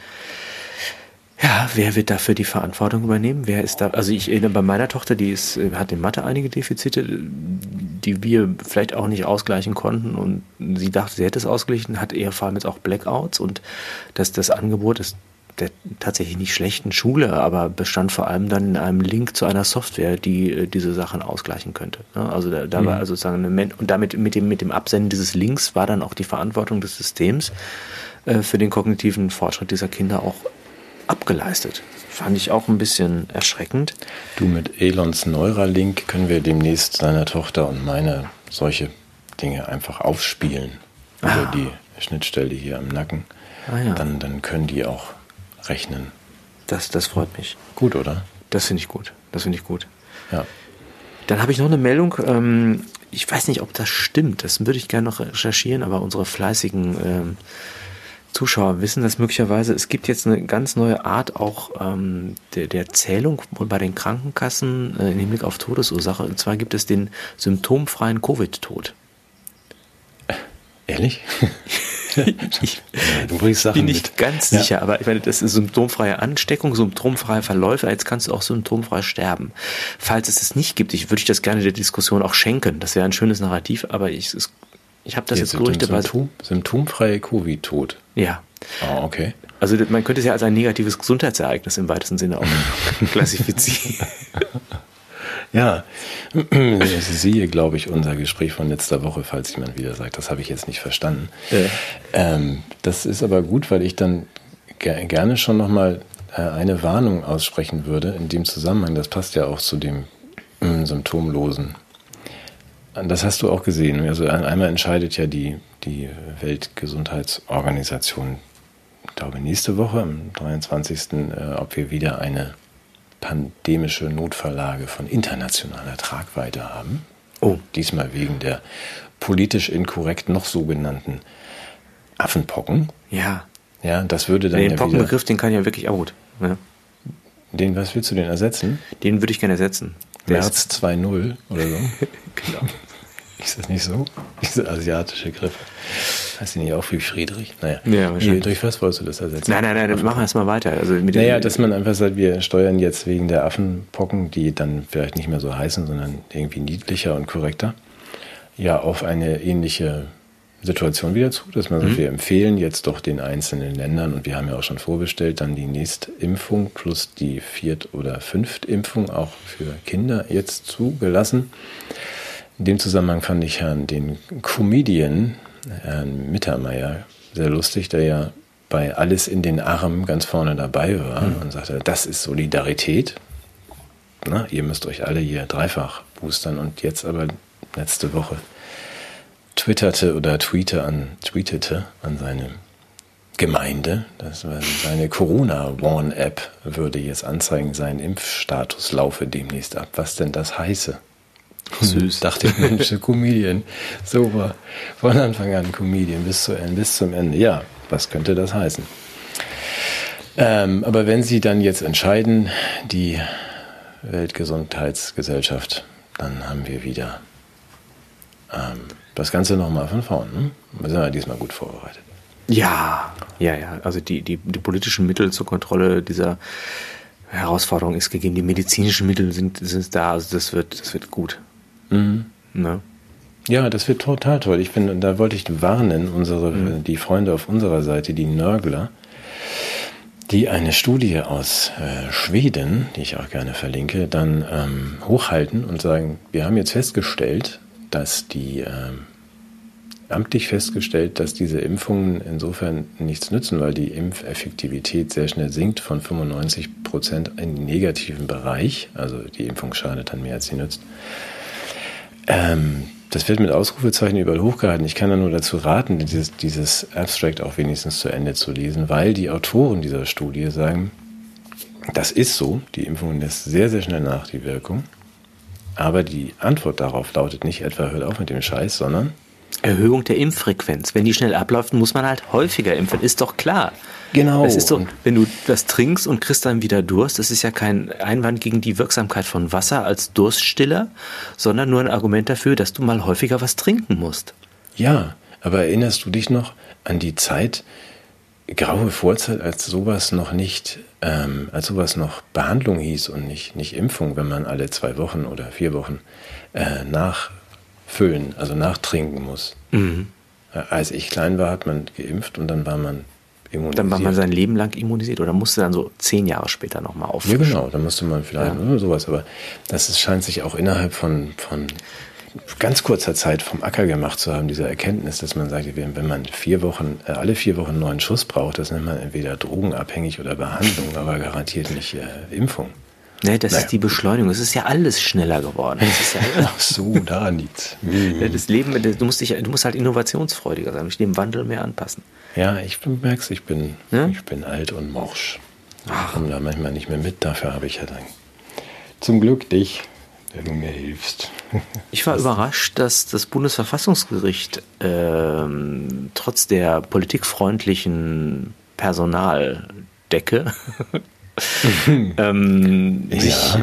Ja, wer wird dafür die Verantwortung übernehmen? Wer ist da? Also ich erinnere bei meiner Tochter, die ist, äh, hat in Mathe einige Defizite, die wir vielleicht auch nicht ausgleichen konnten und sie dachte, sie hätte es ausgeglichen, hat eher vor allem jetzt auch Blackouts und dass das Angebot ist der tatsächlich nicht schlechten Schule, aber bestand vor allem dann in einem Link zu einer Software, die äh, diese Sachen ausgleichen könnte. Ne? Also da, da mhm. war also sozusagen eine, und damit mit dem mit dem Absenden dieses Links war dann auch die Verantwortung des Systems äh, für den kognitiven Fortschritt dieser Kinder auch abgeleistet. Fand ich auch ein bisschen erschreckend. Du mit Elons Neuralink können wir demnächst deiner Tochter und meine solche Dinge einfach aufspielen ah. über die Schnittstelle hier am Nacken. Ah, ja. dann, dann können die auch rechnen. Das, das freut mich. Gut, oder? Das finde ich gut. Das finde ich gut. Ja. Dann habe ich noch eine Meldung. Ähm, ich weiß nicht, ob das stimmt. Das würde ich gerne noch recherchieren, aber unsere fleißigen ähm, Zuschauer wissen das möglicherweise. Es gibt jetzt eine ganz neue Art auch ähm, der, der Zählung bei den Krankenkassen äh, im Hinblick auf Todesursache. Und zwar gibt es den symptomfreien Covid-Tod. Ehrlich? ich Sachen bin nicht mit. ganz ja. sicher, aber ich meine, das ist symptomfreie Ansteckung, symptomfreie Verläufe, jetzt kannst du auch symptomfrei sterben. Falls es das nicht gibt, ich würde ich das gerne der Diskussion auch schenken. Das wäre ein schönes Narrativ, aber ich, ich habe das jetzt, jetzt gerüchteweise. Symptom, symptomfreie Covid-Tod. Ja. Oh, okay. Also man könnte es ja als ein negatives Gesundheitsereignis im weitesten Sinne auch klassifizieren. Ja, siehe, glaube ich, unser Gespräch von letzter Woche, falls jemand wieder sagt, das habe ich jetzt nicht verstanden. Ja. Ähm, das ist aber gut, weil ich dann ger gerne schon nochmal äh, eine Warnung aussprechen würde in dem Zusammenhang. Das passt ja auch zu dem äh, Symptomlosen. Das hast du auch gesehen. Also einmal entscheidet ja die, die Weltgesundheitsorganisation, ich glaube nächste Woche, am 23., äh, ob wir wieder eine pandemische Notverlage von internationaler Tragweite haben. Oh. Diesmal wegen der politisch inkorrekt noch sogenannten Affenpocken. Ja. Ja, das würde dann Den ja Pockenbegriff, den kann ich ja wirklich auch gut. Ja. Den, was willst du denn ersetzen? Den würde ich gerne ersetzen. Der März 2.0 oder so. genau. Ist das nicht so? Diese asiatische Griffe. Heißt die nicht auch wie Friedrich? Naja. Ja, wahrscheinlich. Durch was wolltest du das ersetzen? Nein, nein, nein, wir machen erstmal weiter. Also Naja, dass man einfach sagt, wir steuern jetzt wegen der Affenpocken, die dann vielleicht nicht mehr so heißen, sondern irgendwie niedlicher und korrekter, ja auf eine ähnliche Situation wieder zu, dass man sagt, wir empfehlen jetzt doch den einzelnen Ländern und wir haben ja auch schon vorbestellt, dann die Nächstimpfung plus die Viert- oder Fünftimpfung auch für Kinder jetzt zugelassen. In dem Zusammenhang fand ich Herrn den Comedian, Herrn Mittermeier, sehr lustig, der ja bei Alles in den Armen ganz vorne dabei war und sagte, das ist Solidarität. Na, ihr müsst euch alle hier dreifach boostern und jetzt aber letzte Woche twitterte oder tweete an, tweetete an seine Gemeinde, das war seine Corona-Warn-App würde jetzt anzeigen, sein Impfstatus laufe demnächst ab. Was denn das heiße? Süß. Dachte ich, Mensch, Comedian. War von Anfang an Comedian bis, zu, bis zum Ende. Ja, was könnte das heißen? Ähm, aber wenn Sie dann jetzt entscheiden, die Weltgesundheitsgesellschaft, dann haben wir wieder ähm, das Ganze nochmal von vorn. Ne? Wir sind ja diesmal gut vorbereitet. Ja, ja, ja. Also die, die, die politischen Mittel zur Kontrolle dieser Herausforderung ist gegeben. Die medizinischen Mittel sind, sind da. Also das wird, das wird gut. Ne? Ja, das wird total toll. Ich finde, da wollte ich warnen, unsere, die Freunde auf unserer Seite, die Nörgler, die eine Studie aus äh, Schweden, die ich auch gerne verlinke, dann ähm, hochhalten und sagen, wir haben jetzt festgestellt, dass die ähm, amtlich festgestellt, dass diese Impfungen insofern nichts nützen, weil die Impfeffektivität sehr schnell sinkt von 95 Prozent in den negativen Bereich. Also die Impfung schadet dann mehr, als sie nützt. Ähm, das wird mit Ausrufezeichen überall hochgehalten. Ich kann da nur dazu raten, dieses, dieses Abstract auch wenigstens zu Ende zu lesen, weil die Autoren dieser Studie sagen, das ist so, die Impfung lässt sehr, sehr schnell nach, die Wirkung. Aber die Antwort darauf lautet nicht etwa, hört auf mit dem Scheiß, sondern Erhöhung der Impffrequenz. Wenn die schnell abläuft, muss man halt häufiger impfen. Ist doch klar. Genau. Das ist so, wenn du das trinkst und kriegst dann wieder Durst, das ist ja kein Einwand gegen die Wirksamkeit von Wasser als Durststiller, sondern nur ein Argument dafür, dass du mal häufiger was trinken musst. Ja, aber erinnerst du dich noch an die Zeit, graue Vorzeit, als sowas noch nicht, ähm, als sowas noch Behandlung hieß und nicht, nicht Impfung, wenn man alle zwei Wochen oder vier Wochen äh, nachfüllen, also nachtrinken muss. Äh, Als ich klein war, hat man geimpft und dann war man immunisiert. Dann war man sein Leben lang immunisiert oder musste dann so zehn Jahre später nochmal Ja, auffrischen. genau, da musste man vielleicht oder sowas, aber das ist, scheint sich auch innerhalb von, von ganz kurzer Zeit vom Acker gemacht zu haben, diese Erkenntnis, dass man sagt, wenn wenn man vier Wochen, äh, alle vier Wochen einen neuen Schuss braucht, das nennt man entweder drogenabhängig oder Behandlung, aber garantiert nicht äh, Impfung. Nee, das Naja. ist die Beschleunigung. Es ist ja alles schneller geworden. Ja, Ach so, daran liegt's. Ja, das Leben, du musst, dich, du musst halt innovationsfreudiger sein, dich dem Wandel mehr anpassen. Ja, ich bin- merk's, ich bin, Ja? ich bin alt und morsch. Ich komme da manchmal nicht mehr mit, dafür habe ich ja dann zum Glück dich, der du mir hilfst. Ich war überrascht, dass das Bundesverfassungsgericht ähm, trotz der politikfreundlichen Personaldecke ähm, Ja. sich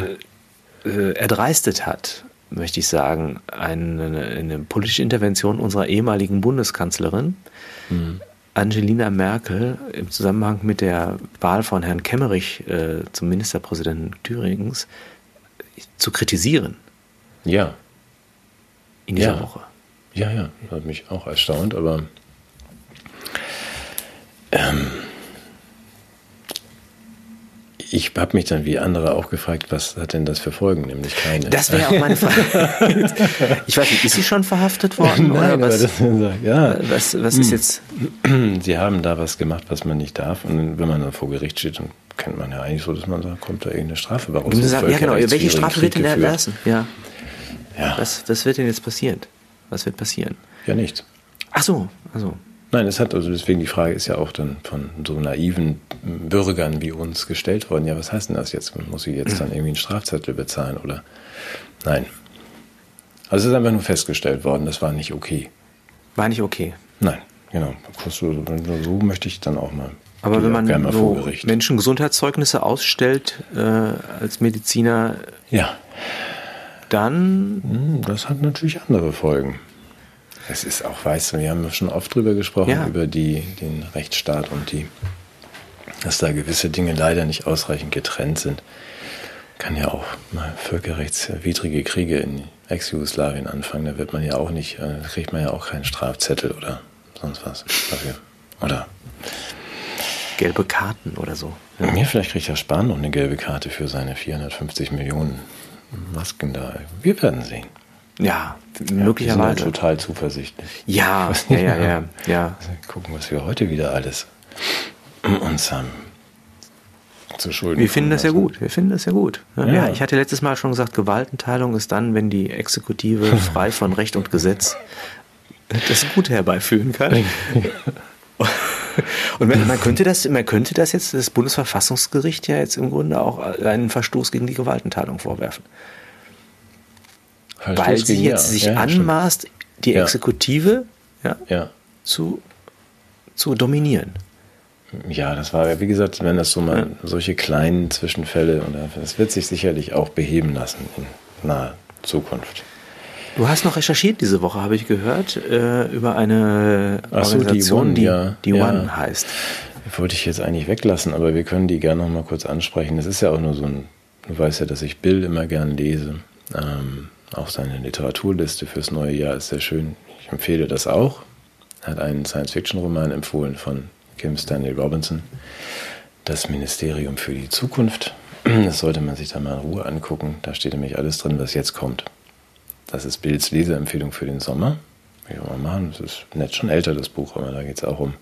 äh, erdreistet hat, möchte ich sagen, eine, eine politische Intervention unserer ehemaligen Bundeskanzlerin Angelina Merkel im Zusammenhang mit der Wahl von Herrn Kemmerich äh, zum Ministerpräsidenten Thüringens zu kritisieren Ja, in dieser Ja. Woche. Ja, ja, hat mich auch erstaunt, aber ähm, ich habe mich dann wie andere auch gefragt, was hat denn das für Folgen, nämlich keine. Das wäre auch meine Frage. Ich weiß nicht, ist sie schon verhaftet worden? Nein, oder was, das, ja, was, was ist jetzt. sie haben da was gemacht, was man nicht darf und wenn man dann vor Gericht steht, dann kennt man ja eigentlich so, dass man sagt, kommt da irgendeine Strafe bei raus. Ja, genau. Welche Strafe wird denn erlassen? Ja. Ja, Was, was wird denn jetzt passieren? Was wird passieren? ja nichts. Ach so, also. Nein, es hat, also deswegen die Frage ist ja auch dann von so naiven Bürgern wie uns gestellt worden. Ja, was heißt denn das jetzt? Muss sie jetzt dann irgendwie einen Strafzettel bezahlen oder? Nein. Also es ist einfach nur festgestellt worden, das war nicht okay. War nicht okay. Nein, genau. So, so möchte ich dann auch mal. Aber wenn man so Menschengesundheitszeugnisse ausstellt äh, als Mediziner, ja. dann. Hm, das hat natürlich andere Folgen. Es ist auch, weißt du, wir haben schon oft drüber gesprochen, ja. über die, den Rechtsstaat und die, dass da gewisse Dinge leider nicht ausreichend getrennt sind. Kann ja auch mal völkerrechtswidrige Kriege in Ex-Jugoslawien anfangen. Da wird man ja auch nicht, äh, da kriegt man ja auch keinen Strafzettel oder sonst was dafür. Oder gelbe Karten oder so. Ja. Mir vielleicht kriegt Herr Spahn noch eine gelbe Karte für seine 450 Millionen Masken da. Wir werden sehen. Ja, möglicherweise. Ja, total zuversichtlich. Ja, ja, ja, ja, ja. Gucken, was wir heute wieder alles uns haben zu Schulden. Wir finden das ja gut. Wir finden das ja gut. Ja, ja, ich hatte letztes Mal schon gesagt, Gewaltenteilung ist dann, wenn die Exekutive frei von Recht und Gesetz das Gute herbeiführen kann. Und man könnte das, man könnte das jetzt, das Bundesverfassungsgericht ja jetzt im Grunde auch einen Verstoß gegen die Gewaltenteilung vorwerfen. Verstoß Weil sie jetzt ja. sich ja, anmaßt, stimmt. die Exekutive ja. Zu, zu dominieren. Ja, das war, wie gesagt, wenn das so mal solche kleinen Zwischenfälle, und das wird sich sicherlich auch beheben lassen in naher Zukunft. Du hast noch recherchiert diese Woche, habe ich gehört, äh, über eine Organisation, so, die One, die, die ja. One heißt. Die wollte ich jetzt eigentlich weglassen, aber wir können die gerne noch mal kurz ansprechen. Das ist ja auch nur so ein, du weißt ja, dass ich Bill immer gern lese. Ähm, auch seine Literaturliste fürs neue Jahr ist sehr schön. Ich empfehle das auch. Er hat einen Science-Fiction-Roman empfohlen von Kim Stanley Robinson. Das Ministerium für die Zukunft. Das sollte man sich da mal in Ruhe angucken. Da steht nämlich alles drin, was jetzt kommt. Das ist Bills Leseempfehlung für den Sommer. Wie wir mal machen. Das ist nett schon älter, das Buch, aber da geht es auch um,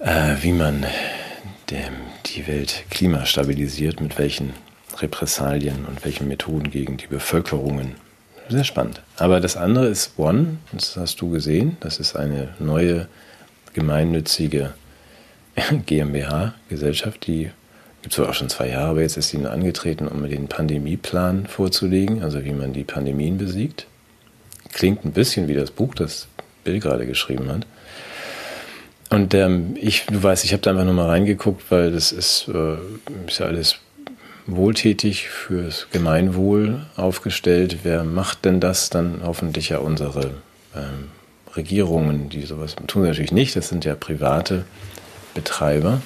äh, wie man dem, die Welt Klima stabilisiert, mit welchen Repressalien und welchen Methoden gegen die Bevölkerungen. Sehr spannend. Aber das andere ist One, das hast du gesehen. Das ist eine neue gemeinnützige GmbH-Gesellschaft, die gibt es auch schon zwei Jahre, aber jetzt ist sie angetreten, um den Pandemieplan vorzulegen, also wie man die Pandemien besiegt. Klingt ein bisschen wie das Buch, das Bill gerade geschrieben hat. Und ähm, ich, du weißt, ich habe da einfach nur mal reingeguckt, weil das ist, äh, ist ja alles wohltätig fürs Gemeinwohl aufgestellt. Wer macht denn das? Dann hoffentlich ja unsere ähm, Regierungen, die sowas tun natürlich nicht. Das sind ja private Betreiber.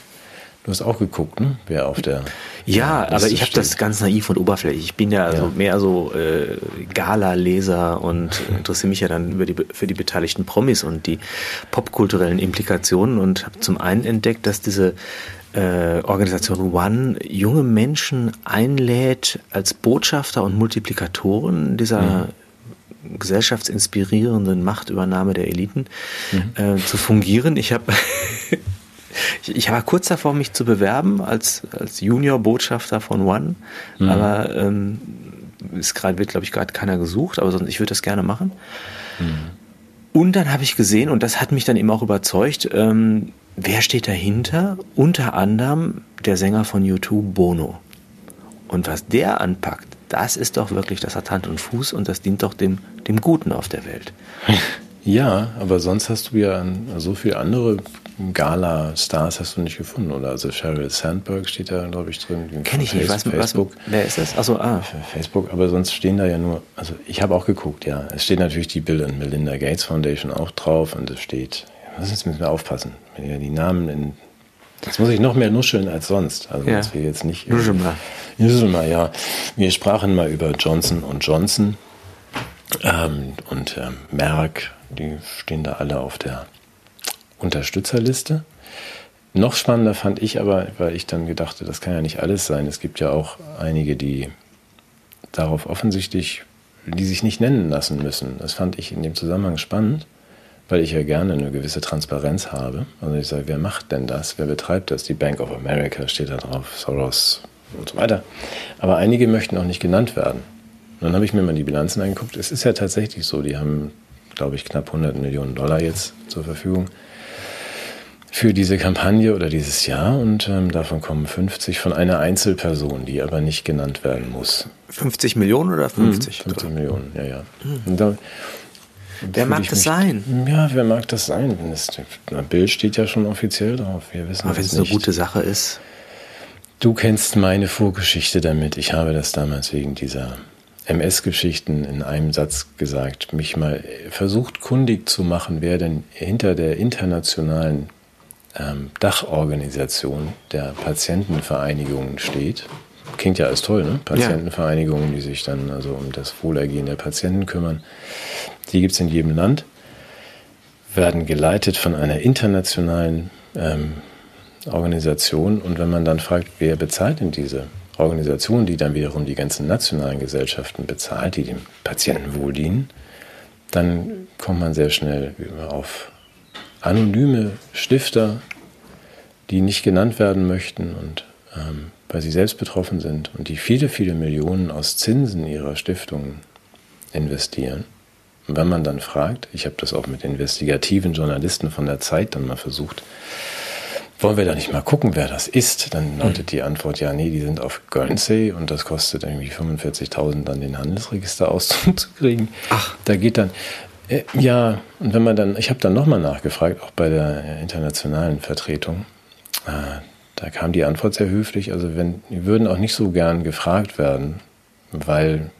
Du hast auch geguckt, ne? Wer auf der ja, aber ich habe das ganz naiv und oberflächlich. Ich bin ja, also ja. mehr so äh, Gala-Leser und interessiere mich ja dann über die, für die beteiligten Promis und die popkulturellen Implikationen und habe zum einen entdeckt, dass diese äh, Organisation One junge Menschen einlädt als Botschafter und Multiplikatoren dieser mhm. gesellschaftsinspirierenden Machtübernahme der Eliten mhm. äh, zu fungieren. Ich habe ich, ich war kurz davor, mich zu bewerben als, als Junior-Botschafter von One, mhm. aber ähm, ist grad, wird, glaube ich, gerade keiner gesucht, aber sonst, ich würde das gerne machen. Mhm. Und dann habe ich gesehen, und das hat mich dann eben auch überzeugt, ähm, wer steht dahinter? Unter anderem der Sänger von YouTube, Bono. Und was der anpackt, das ist doch wirklich, das hat Hand und Fuß und das dient doch dem, dem Guten auf der Welt. Ja, aber sonst hast du ja so viele andere Gala-Stars hast du nicht gefunden, oder? Also Sheryl Sandberg steht da, glaube ich, drin. Kenne ich nicht, was, Facebook. Was, wer ist das? Achso, ah. Facebook, aber sonst stehen da ja nur, also ich habe auch geguckt, ja. Es steht natürlich die Bill und Melinda Gates Foundation auch drauf und es steht, was jetzt müssen wir aufpassen, wenn ja die Namen in Jetzt muss ich noch mehr nuscheln als sonst. Also ja. dass wir jetzt nicht. Nuschel mal. Nuschel mal, ja. Wir sprachen mal über Johnson und Johnson ähm, und ähm, Merck. Die stehen da alle auf der Unterstützerliste. Noch spannender fand ich aber, weil ich dann gedachte, das kann ja nicht alles sein. Es gibt ja auch einige, die darauf offensichtlich, die sich nicht nennen lassen müssen. Das fand ich in dem Zusammenhang spannend, weil ich ja gerne eine gewisse Transparenz habe. Also ich sage, wer macht denn das? Wer betreibt das? Die Bank of America steht da drauf, Soros und so weiter. Aber einige möchten auch nicht genannt werden. Und dann habe ich mir mal die Bilanzen angeguckt. Es ist ja tatsächlich so, die haben, glaube ich, knapp 100 Millionen Dollar jetzt zur Verfügung für diese Kampagne oder dieses Jahr und ähm, davon kommen 50 von einer Einzelperson, die aber nicht genannt werden muss. 50 Millionen oder 50? Mhm, 50 Millionen, ja, ja. Mhm. Da, wer mag das mich, sein? Ja, wer mag das sein? Das, Bild steht ja schon offiziell drauf. Wir wissen Aber wenn es eine gute Sache ist. Du kennst meine Vorgeschichte damit. Ich habe das damals wegen dieser MS-Geschichten in einem Satz gesagt, mich mal versucht kundig zu machen, wer denn hinter der internationalen ähm, Dachorganisation der Patientenvereinigungen steht. Klingt ja alles toll, ne? Patientenvereinigungen, die sich dann also um das Wohlergehen der Patienten kümmern. Die gibt es in jedem Land, werden geleitet von einer internationalen ähm, Organisation. Und wenn man dann fragt, wer bezahlt denn diese Organisation, die dann wiederum die ganzen nationalen Gesellschaften bezahlt, die dem Patienten wohl dienen, dann kommt man sehr schnell auf anonyme Stifter, die nicht genannt werden möchten und ähm, weil sie selbst betroffen sind und die viele, viele Millionen aus Zinsen ihrer Stiftungen investieren. Und wenn man dann fragt, ich habe das auch mit investigativen Journalisten von der Zeit dann mal versucht, wollen wir da nicht mal gucken, wer das ist? Dann lautet die Antwort, ja, nee, die sind auf Guernsey und das kostet irgendwie 45.000 dann den Handelsregisterauszug zu kriegen. Ach. Da geht dann, äh, ja, und wenn man dann, ich habe dann nochmal nachgefragt, auch bei der internationalen Vertretung, äh, da kam die Antwort sehr höflich, also wenn, die würden auch nicht so gern gefragt werden, weil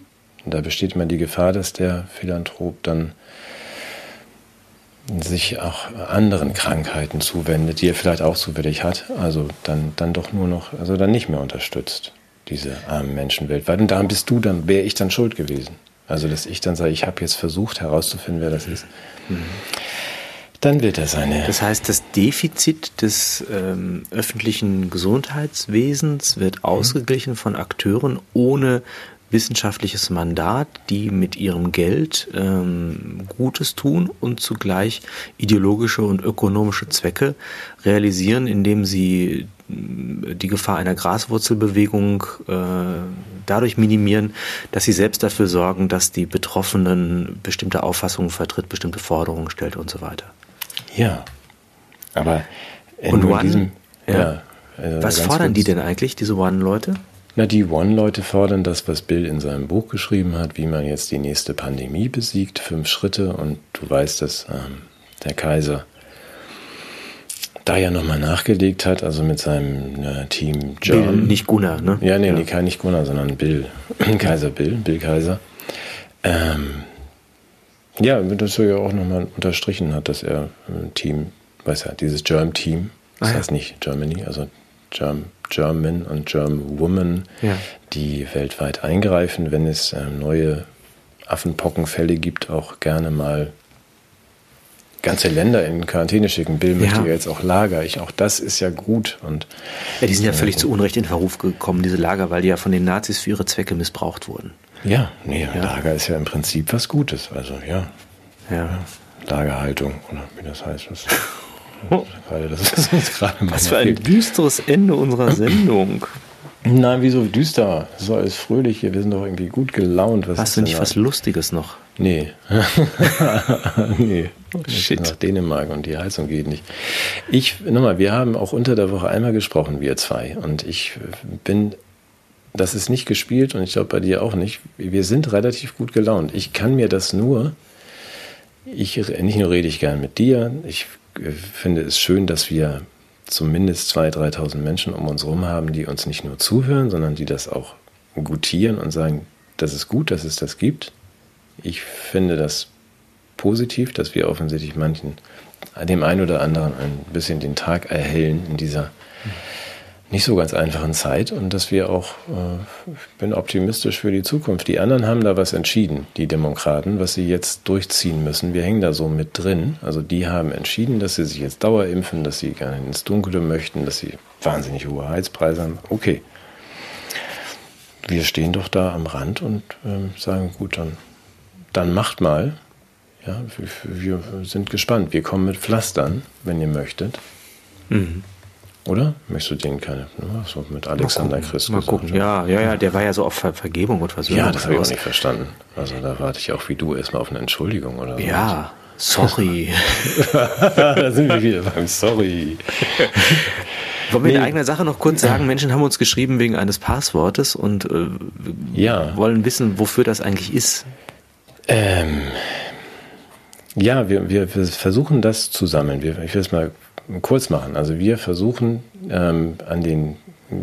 da besteht immer die Gefahr, dass der Philanthrop dann sich auch anderen Krankheiten zuwendet, die er vielleicht auch zufällig hat, also dann, dann doch nur noch, also dann nicht mehr unterstützt, diese armen Menschen weltweit. Und daran bist du dann, wäre ich dann schuld gewesen. Also, dass ich dann sage, ich habe jetzt versucht herauszufinden, wer das ist. Mhm. Dann wird er seine. Das heißt, das Defizit des ähm, öffentlichen Gesundheitswesens wird mhm. ausgeglichen von Akteuren ohne wissenschaftliches Mandat, die mit ihrem Geld ähm, Gutes tun und zugleich ideologische und ökonomische Zwecke realisieren, indem sie äh, die Gefahr einer Graswurzelbewegung äh, dadurch minimieren, dass sie selbst dafür sorgen, dass die Betroffenen bestimmte Auffassungen vertritt, bestimmte Forderungen stellt und so weiter. Ja, aber in One, diesem, ja. ja also Was fordern die denn eigentlich, diese One-Leute? Na, die One-Leute fordern das, was Bill in seinem Buch geschrieben hat, wie man jetzt die nächste Pandemie besiegt, fünf Schritte. Und du weißt, dass ähm, der Kaiser da ja nochmal nachgelegt hat, also mit seinem äh, Team John. Bill, nicht Gunnar, ne? Ja, nee, ja. nee, kein nicht Gunnar, sondern Bill. Kaiser Bill, Bill Kaiser. Ähm, ja, das er ja auch nochmal unterstrichen hat, dass er ein äh, Team, weiß ja, dieses Germ-Team, das ah, ja. heißt nicht Germany, also Germ German und German Woman, ja. die weltweit eingreifen, wenn es äh, neue Affenpockenfälle gibt, auch gerne mal ganze Länder in Quarantäne schicken. Bill möchte ja jetzt auch Lager. Ich, auch das ist ja gut. Und, ja, die sind ja völlig äh, zu Unrecht in Verruf gekommen, diese Lager, weil die ja von den Nazis für ihre Zwecke missbraucht wurden. Ja, nee, ja. Lager ist ja im Prinzip was Gutes. Also ja. ja. Lagerhaltung, oder wie das heißt. Das Gerade, das ist uns gerade Was für ein düsteres Ende unserer Sendung. Nein, wieso düster? So alles fröhlich hier. Wir sind doch irgendwie gut gelaunt. Was Hast du nicht was Lustiges noch? Nee. nee. Shit. Nach Dänemark und die Heizung geht nicht. Ich, nochmal, wir haben auch unter der Woche einmal gesprochen, wir zwei. Und ich bin, das ist nicht gespielt und ich glaube bei dir auch nicht. Wir sind relativ gut gelaunt. Ich kann mir das nur, ich, nicht nur rede ich gern mit dir, ich finde es schön, dass wir zumindest 2.000, 3.000 Menschen um uns herum haben, die uns nicht nur zuhören, sondern die das auch gutieren und sagen, das ist gut, dass es das gibt. Ich finde das positiv, dass wir offensichtlich manchen, dem einen oder anderen ein bisschen den Tag erhellen in dieser nicht so ganz einfachen Zeit und dass wir auch, äh, ich bin optimistisch für die Zukunft. Die anderen haben da was entschieden, die Demokraten, was sie jetzt durchziehen müssen. Wir hängen da so mit drin. Also die haben entschieden, dass sie sich jetzt dauerimpfen, dass sie gerne ins Dunkle möchten, dass sie wahnsinnig hohe Heizpreise haben. Okay. Wir stehen doch da am Rand und äh, sagen, gut, dann, dann macht mal. Ja, wir, wir sind gespannt. Wir kommen mit Pflastern, wenn ihr möchtet. Mhm. Oder? Möchtest du den keine? Ne? So mit Alexander mal Christus. Mal gucken. Ja, ja, ja, der war ja so auf Ver Vergebung und Versöhnung. Ja, das habe ich auch nicht verstanden. Also da warte ich auch wie du erstmal auf eine Entschuldigung oder so. Ja, sorry. da sind wir wieder beim Sorry. Wollen wir nee. in eigener Sache noch kurz sagen, Menschen haben uns geschrieben wegen eines Passwortes und äh, ja. wollen wissen, wofür das eigentlich ist. Ähm, Ja, wir, wir, wir versuchen das zu sammeln. Wir, ich will es mal kurz machen. Also wir versuchen ähm, an den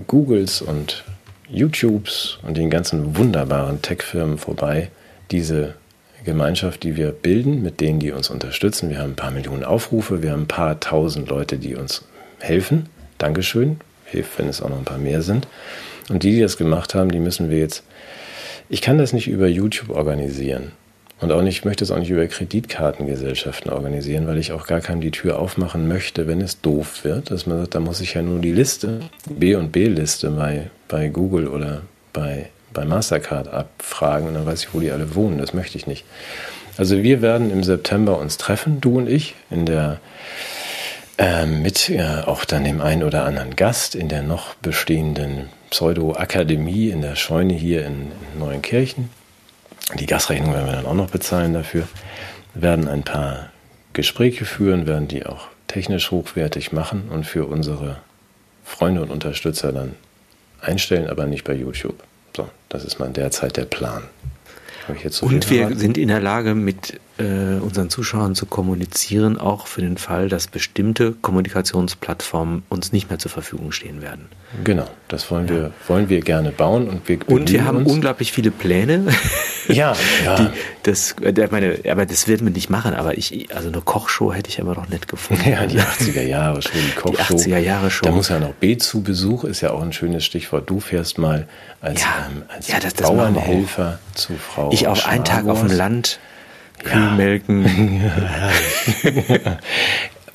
Googles und YouTubes und den ganzen wunderbaren Tech-Firmen vorbei, diese Gemeinschaft, die wir bilden, mit denen, die uns unterstützen. Wir haben ein paar Millionen Aufrufe, wir haben ein paar tausend Leute, die uns helfen. Dankeschön. Hilft, wenn es auch noch ein paar mehr sind. Und die, die das gemacht haben, die müssen wir jetzt. Ich kann das nicht über YouTube organisieren. Und auch nicht, ich möchte es auch nicht über Kreditkartengesellschaften organisieren, weil ich auch gar keinem die Tür aufmachen möchte, wenn es doof wird, dass man sagt, da muss ich ja nur die Liste, B und B-Liste bei, bei Google oder bei, bei Mastercard abfragen und dann weiß ich, wo die alle wohnen. Das möchte ich nicht. Also wir werden im September uns treffen, du und ich, in der äh, mit äh, auch dann dem einen oder anderen Gast in der noch bestehenden Pseudo-Akademie in der Scheune hier in, in Neuenkirchen. Die Gasrechnung werden wir dann auch noch bezahlen dafür. Wir werden ein paar Gespräche führen, werden die auch technisch hochwertig machen und für unsere Freunde und Unterstützer dann einstellen, aber nicht bei YouTube. So, das ist mal derzeit der Plan. Und wir sind in der Lage, mit äh, unseren Zuschauern zu kommunizieren, auch für den Fall, dass bestimmte Kommunikationsplattformen uns nicht mehr zur Verfügung stehen werden. Genau, das wollen, ja. wir, wollen wir gerne bauen. Und wir, und wir haben uns. unglaublich viele Pläne. Ja, ja. Die, das, der, meine, aber das wird man nicht machen, aber ich, also eine Kochshow hätte ich immer noch nett gefunden. Ja, die 80er Jahre Show, die Kochshow. Die 80er Jahre Show. Da muss ja noch B zu Besuch, ist ja auch ein schönes Stichwort. Du fährst mal als, ja, ähm, als ja, das, das Bauernhelfer zu Frau. Ich auch einen Tag auf dem Land Kühe melken.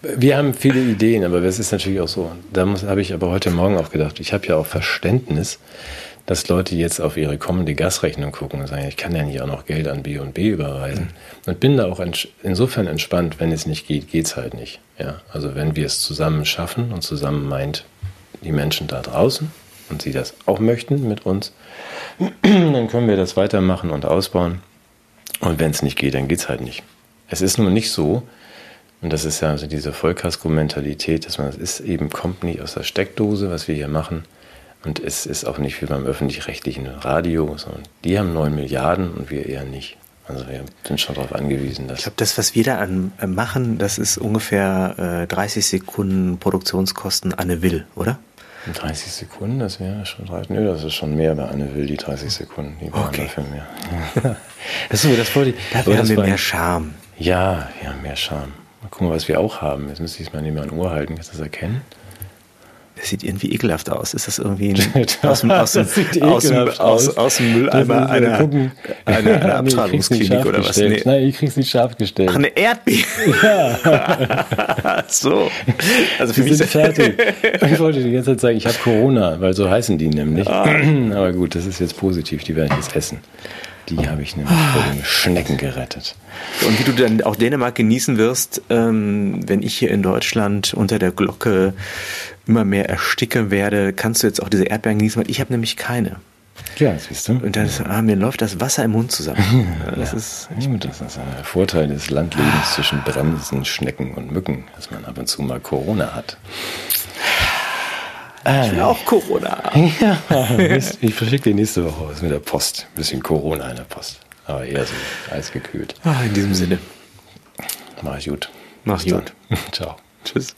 Wir haben viele Ideen, aber es ist natürlich auch so. Da habe ich aber heute Morgen auch gedacht, ich habe ja auch Verständnis, dass Leute jetzt auf ihre kommende Gasrechnung gucken und sagen, ich kann ja nicht auch noch Geld an B und B überweisen. Mhm. Und bin da auch insofern entspannt, wenn es nicht geht, geht es halt nicht. Ja, also wenn wir es zusammen schaffen und zusammen meint die Menschen da draußen und sie das auch möchten mit uns, dann können wir das weitermachen und ausbauen. Und wenn es nicht geht, dann geht es halt nicht. Es ist nur nicht so, und das ist ja also diese Vollkasko-Mentalität, dass man, es ist eben, kommt nicht aus der Steckdose, was wir hier machen. Und es ist auch nicht wie beim öffentlich-rechtlichen Radio, sondern die haben 9 Milliarden und wir eher nicht. Also wir sind schon darauf angewiesen, dass. Ich glaube, das, was wir da an, äh, machen, das ist ungefähr äh, 30 Sekunden Produktionskosten Anne Will, oder? 30 Sekunden, das wäre schon 30. Nö, das ist schon mehr bei Anne Will, die 30 Sekunden. Die waren okay. dafür mehr. das, ist, das wollte ich. Dafür haben wir mehr Charme. Ja, ja, mehr Charme. Mal gucken, was wir auch haben. Jetzt müsste ich es mal nicht mehr an Ohr halten. Kannst du das erkennen? Das sieht irgendwie ekelhaft aus. Ist das irgendwie ein, aus, dem, aus, dem, aus, dem, aus, aus dem Mülleimer einer, eine, eine Abtreibungsklinik oder was? Nee. Nein, ich krieg's nicht scharf gestellt. Ach, eine Erdbeere. Ja. so. Also für Wir sind fertig. Ich wollte die ganze Zeit sagen, ich habe Corona, weil so heißen die nämlich. Ah. Aber gut, das ist jetzt positiv. Die werden jetzt essen. Die habe ich nämlich vor den Schnecken gerettet. Und wie du dann auch Dänemark genießen wirst, ähm, wenn ich hier in Deutschland unter der Glocke immer mehr ersticke werde, kannst du jetzt auch diese Erdbeeren genießen, weil ich habe nämlich keine. Ja, siehst du. Und dann ah, mir läuft das Wasser im Mund zusammen. Das, ja. ist, das ist ein Vorteil des Landlebens zwischen Bremsen, Schnecken und Mücken, dass man ab und zu mal Corona hat. Ich will auch Corona. Ja, ich verschicke dir nächste Woche was mit der Post. Ein bisschen Corona in der Post. Aber eher so eisgekühlt. Ah, in diesem Sinne. Mach gut. Mach gut. Ciao. Tschüss.